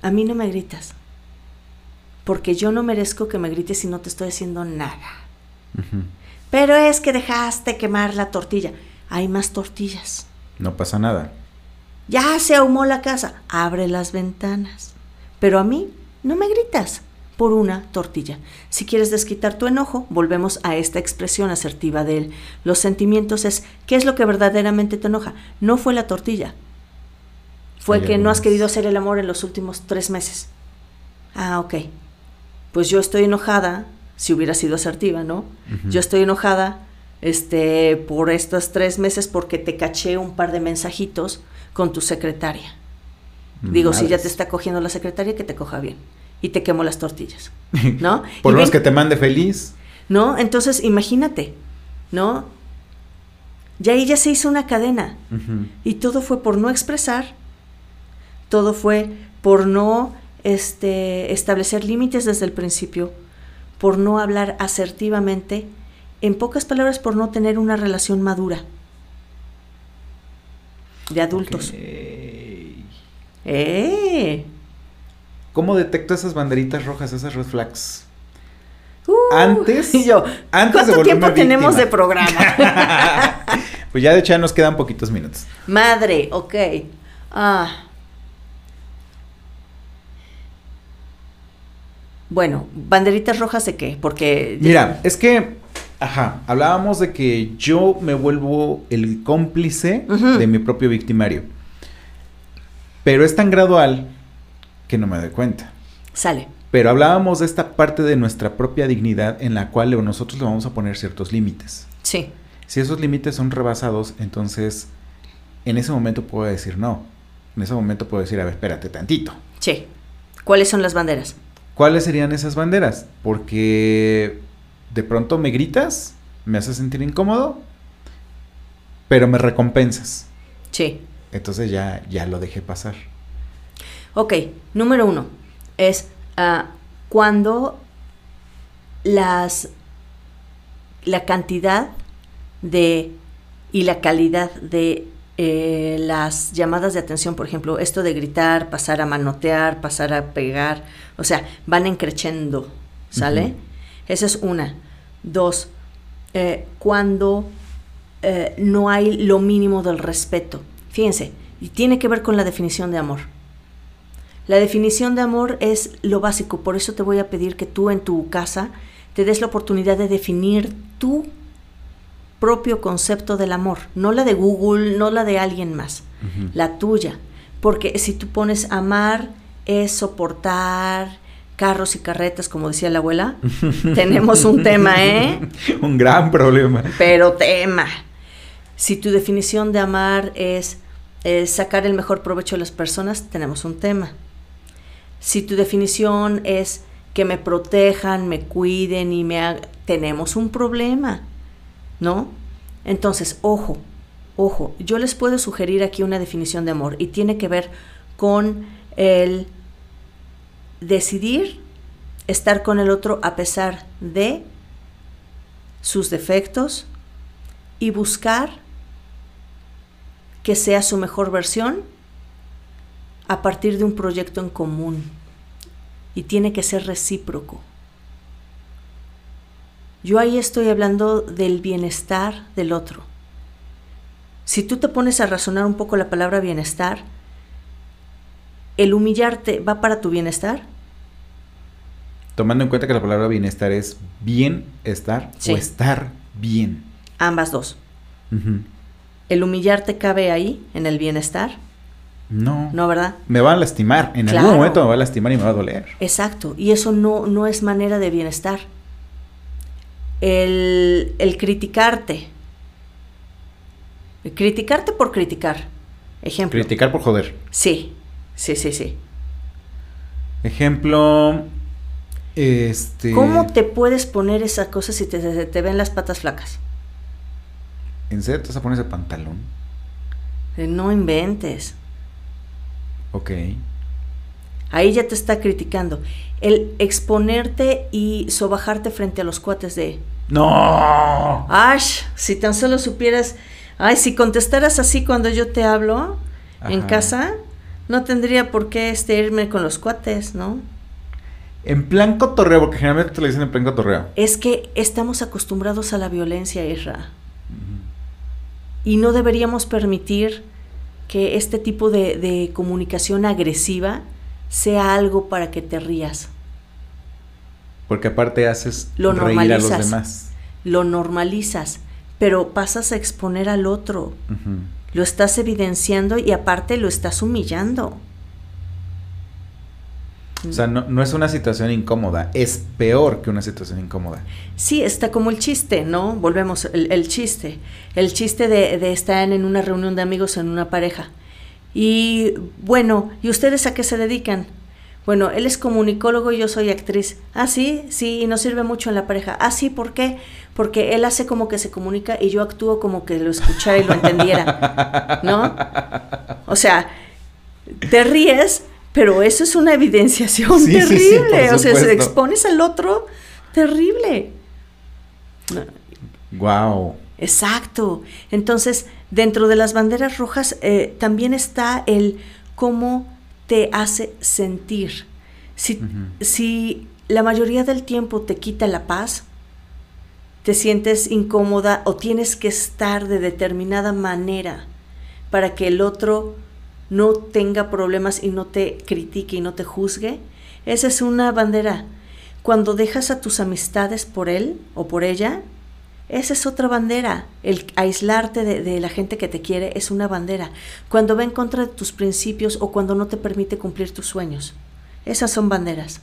a mí no me gritas. Porque yo no merezco que me grites si no te estoy haciendo nada. Pero es que dejaste quemar la tortilla. Hay más tortillas. No pasa nada. Ya se ahumó la casa. Abre las ventanas. Pero a mí no me gritas por una tortilla. Si quieres desquitar tu enojo, volvemos a esta expresión asertiva de él. Los sentimientos es, ¿qué es lo que verdaderamente te enoja? No fue la tortilla. Fue que no has querido hacer el amor en los últimos tres meses. Ah, ok. Pues yo estoy enojada, si hubiera sido asertiva, ¿no? Yo estoy enojada este, por estos tres meses porque te caché un par de mensajitos con tu secretaria. Digo, si ya te está cogiendo la secretaria, que te coja bien. Y te quemo las tortillas. ¿No? Por Y lo menos que te mande feliz. ¿No? Entonces, imagínate, ¿no? Ya ahí ya se hizo una cadena. Y todo fue por no expresar, todo fue por no este, establecer límites desde el principio, por no hablar asertivamente, en pocas palabras, por no tener una relación madura de adultos. Ok. ¡Eh! ¿Cómo detecto esas banderitas rojas, esas red flags? Uh, Antes, y yo, antes de ¿cuánto volverme tiempo tenemos de programa? Pues ya de hecho ya nos quedan poquitos minutos. Madre, ok. Ah. Bueno, banderitas rojas de qué? Porque Mira, es que, ajá, hablábamos de que yo me vuelvo el cómplice de mi propio victimario. Pero es tan gradual que no me doy cuenta. Sale. Pero hablábamos de esta parte de nuestra propia dignidad en la cual nosotros le vamos a poner ciertos límites. Sí. Si esos límites son rebasados, entonces en ese momento puedo decir no. En ese momento puedo decir, a ver, espérate tantito. Sí. ¿Cuáles son las banderas? ¿Cuáles serían esas banderas? Porque de pronto me gritas, me haces sentir incómodo, pero me recompensas. Sí. Entonces ya, ya lo dejé pasar. Ok, número uno es ah, cuando las la cantidad de y la calidad de eh, las llamadas de atención, por ejemplo, esto de gritar, pasar a manotear, pasar a pegar, o sea, van encrechendo, ¿sale? Esa es una. Dos, eh, cuando eh, no hay lo mínimo del respeto. Fíjense, y tiene que ver con la definición de amor. La definición de amor es lo básico, por eso te voy a pedir que tú en tu casa te des la oportunidad de definir tu propio concepto del amor, no la de Google, no la de alguien más, la tuya. Porque si tú pones amar es soportar carros y carretas, como decía la abuela, tenemos un tema, ¿eh? Un gran problema. Pero tema. Si tu definición de amar es, es sacar el mejor provecho de las personas, tenemos un tema. Si tu definición es que me protejan, me cuiden y me hagan, tenemos un problema, ¿no? Entonces, ojo, ojo, yo les puedo sugerir aquí una definición de amor y tiene que ver con el decidir estar con el otro a pesar de sus defectos y buscar que sea su mejor versión a partir de un proyecto en común. Y tiene que ser recíproco. Yo ahí estoy hablando del bienestar del otro. Si tú te pones a razonar un poco la palabra bienestar, ¿el humillarte va para tu bienestar? Tomando en cuenta que la palabra bienestar es bien estar Sí. o estar bien. Ambas dos. ¿El humillarte cabe ahí, en el bienestar? No. No, ¿verdad? Me va a lastimar. En Claro. algún momento me va a lastimar y me va a doler. Exacto, y eso no, no es manera de bienestar. El, el criticarte. El criticarte por criticar. Ejemplo. Criticar por joder. Sí, sí, sí, sí. Ejemplo. Este. ¿Cómo te puedes poner esa cosa si te, te, te ven las patas flacas? ¿En serio te vas a poner ese pantalón? Eh, No inventes. Ok. Ahí ya te está criticando. El exponerte y sobajarte frente a los cuates de... ¡No! Ash, si tan solo supieras... Ay, si contestaras así cuando yo te hablo en casa, no tendría por qué este, irme con los cuates, ¿no? En plan cotorreo, porque generalmente te lo dicen en plan cotorreo. Es que estamos acostumbrados a la violencia, Isra. Y no deberíamos permitir que este tipo de, de comunicación agresiva sea algo para que te rías. Porque aparte haces Lo reír a los normalizas. demás. Lo normalizas, pero pasas a exponer al otro. Lo estás evidenciando y aparte lo estás humillando. O sea, no, no es una situación incómoda, es peor que una situación incómoda. Sí, está como el chiste, ¿no? Volvemos, el, el chiste. El chiste de, de estar en una reunión de amigos en una pareja. Y bueno, ¿y ustedes a qué se dedican? Bueno, él es comunicólogo y yo soy actriz. Ah, sí, sí, y nos sirve mucho en la pareja. Ah, sí, ¿por qué? Porque él hace como que se comunica y yo actúo como que lo escuchara y lo entendiera. ¿No? O sea, te ríes, pero eso es una evidenciación Sí, sí, sí, terrible. o sea, se expones al otro, terrible. Wow. Exacto. Entonces, dentro de las banderas rojas eh, también está el cómo te hace sentir. Si, si la mayoría del tiempo te quita la paz, te sientes incómoda o tienes que estar de determinada manera para que el otro no tenga problemas y no te critique y no te juzgue, esa es una bandera. Cuando dejas a tus amistades por él o por ella, esa es otra bandera. El aislarte de, de, la gente que te quiere es una bandera. Cuando va en contra de tus principios o cuando no te permite cumplir tus sueños. Esas son banderas.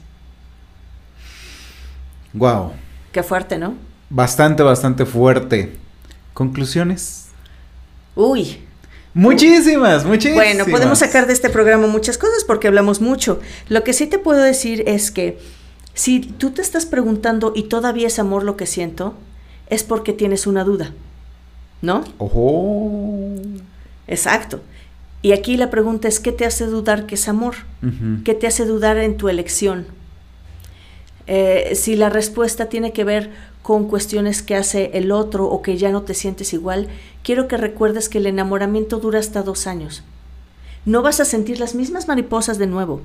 Wow. Qué fuerte, ¿no? Bastante, bastante fuerte. ¿Conclusiones? Uy. Muchísimas, muchísimas. Bueno, podemos sacar de este programa muchas cosas porque hablamos mucho. Lo que sí te puedo decir es que si tú te estás preguntando y todavía es amor lo que siento, es porque tienes una duda. ¿No? Ojo. Exacto. Y aquí la pregunta es, ¿qué te hace dudar que es amor? ¿Qué te hace dudar en tu elección? Eh, si la respuesta tiene que ver con cuestiones que hace el otro o que ya no te sientes igual, quiero que recuerdes que el enamoramiento dura hasta dos años. No vas a sentir las mismas mariposas de nuevo.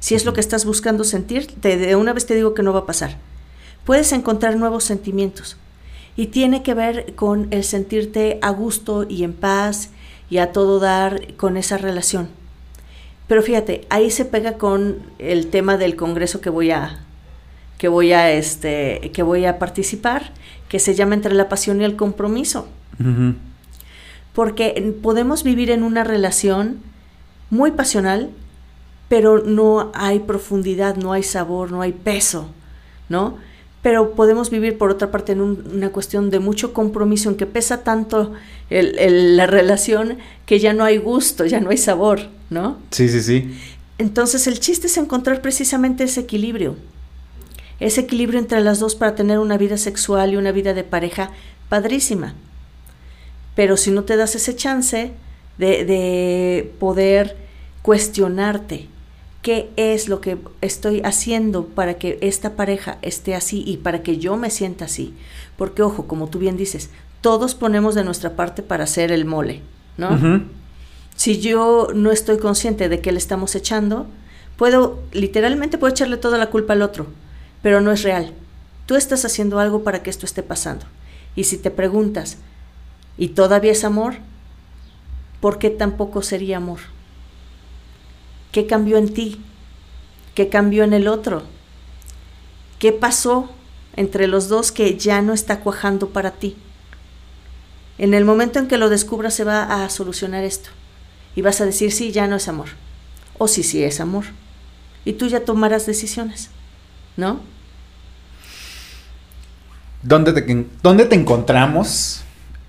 Si es lo que estás buscando sentir, de una vez te digo que no va a pasar. Puedes encontrar nuevos sentimientos y tiene que ver con el sentirte a gusto y en paz y a todo dar con esa relación. Pero fíjate, ahí se pega con el tema del congreso que voy a que voy a este que voy a participar, que se llama Entre la pasión y el compromiso, porque podemos vivir en una relación muy pasional, pero no hay profundidad, no hay sabor, no hay peso, ¿no? Pero podemos vivir por otra parte en un- una cuestión de mucho compromiso, en que pesa tanto el- el- la relación que ya no hay gusto, ya no hay sabor, ¿no? Sí, sí, sí. Entonces el chiste es encontrar precisamente ese equilibrio, ese equilibrio entre las dos para tener una vida sexual y una vida de pareja padrísima. Pero si no te das ese chance de, de poder cuestionarte qué es lo que estoy haciendo para que esta pareja esté así y para que yo me sienta así. Porque ojo, como tú bien dices, todos ponemos de nuestra parte para hacer el mole, ¿no? Si yo no estoy consciente de que le estamos echando, puedo, literalmente puedo echarle toda la culpa al otro, pero no es real. Tú estás haciendo algo para que esto esté pasando. Y si te preguntas, ¿y todavía es amor? ¿Por qué tampoco sería amor? ¿Qué cambió en ti? ¿Qué cambió en el otro? ¿Qué pasó entre los dos que ya no está cuajando para ti? En el momento en que lo descubras se va a solucionar esto. Y vas a decir, sí, ya no es amor. O sí, sí es amor. Y tú ya tomarás decisiones. ¿No? ¿Dónde te, ¿Dónde te encontramos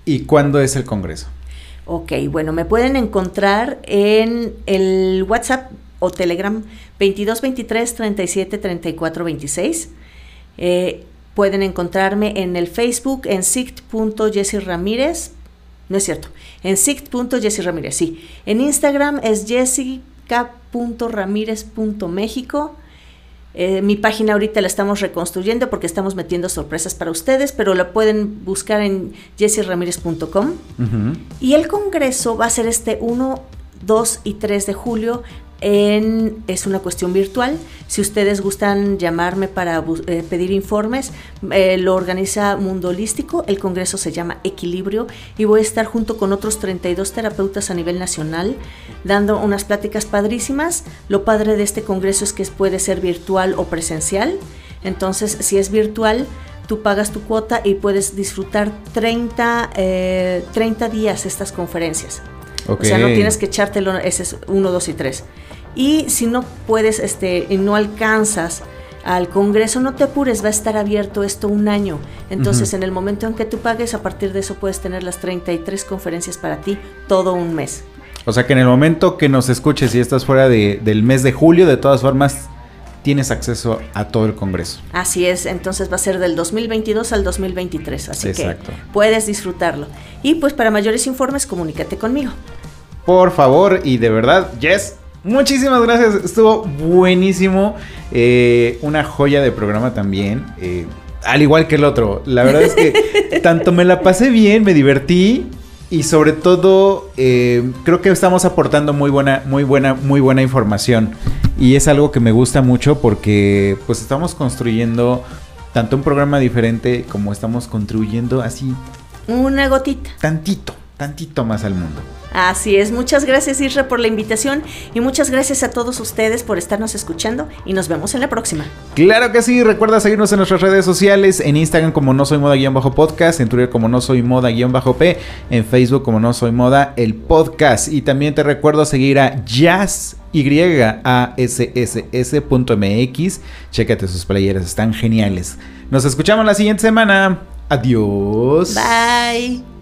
y cuándo es el congreso? Ok, bueno, me pueden encontrar en el WhatsApp o Telegram 22 23 37 34 26. Eh, pueden encontrarme en el Facebook en sict.jessy Ramírez. No es cierto, en sict.jessy Ramírez, sí. En Instagram es jessica.ramírez.méxico. Eh, mi página ahorita la estamos reconstruyendo porque estamos metiendo sorpresas para ustedes, pero la pueden buscar en jessiramírez.com. Ujú. Y el congreso va a ser este 1, 2 y 3 de julio. En, es una cuestión virtual. Si ustedes gustan llamarme para eh, pedir informes, eh, lo organiza Mundo Holístico. El congreso se llama Equilibrio y voy a estar junto con otros 32 terapeutas a nivel nacional dando unas pláticas padrísimas. Lo padre de este congreso es que puede ser virtual o presencial. Entonces, si es virtual, tú pagas tu cuota y puedes disfrutar 30, eh, 30 días estas conferencias. O sea, no tienes que echártelo, ese es 1, 2 y 3. Y si no puedes, este, y no alcanzas al Congreso, no te apures, va a estar abierto esto un año. Entonces, en el momento en que tú pagues, a partir de eso puedes tener las 33 conferencias para ti todo un mes. O sea que en el momento que nos escuches y estás fuera de- del mes de julio, de todas formas, tienes acceso a todo el congreso. Así es, entonces va a ser del 2022 al 2023, así Exacto. que puedes disfrutarlo. Y pues para mayores informes, comunícate conmigo. Por favor, y de verdad, Jess, muchísimas gracias. Estuvo buenísimo. Eh, una joya de programa también. eh, al igual que el otro. La verdad es que tanto me la pasé bien, me divertí. Y sobre todo, eh, creo que estamos aportando muy buena, muy buena, muy buena información. Y es algo que me gusta mucho porque pues estamos construyendo tanto un programa diferente como estamos contribuyendo así Una gotita. tantito, tantito más al mundo. Así es, muchas gracias Isra por la invitación y muchas gracias a todos ustedes por estarnos escuchando y nos vemos en la próxima. Claro que sí, recuerda seguirnos en nuestras redes sociales, en Instagram como no soy moda-podcast, en Twitter como no soy moda-p, en Facebook como no soy moda el podcast y también te recuerdo seguir a Jazz YASSS.mx. Chécate sus playeras, están geniales. Nos escuchamos la siguiente semana. Adiós. Bye.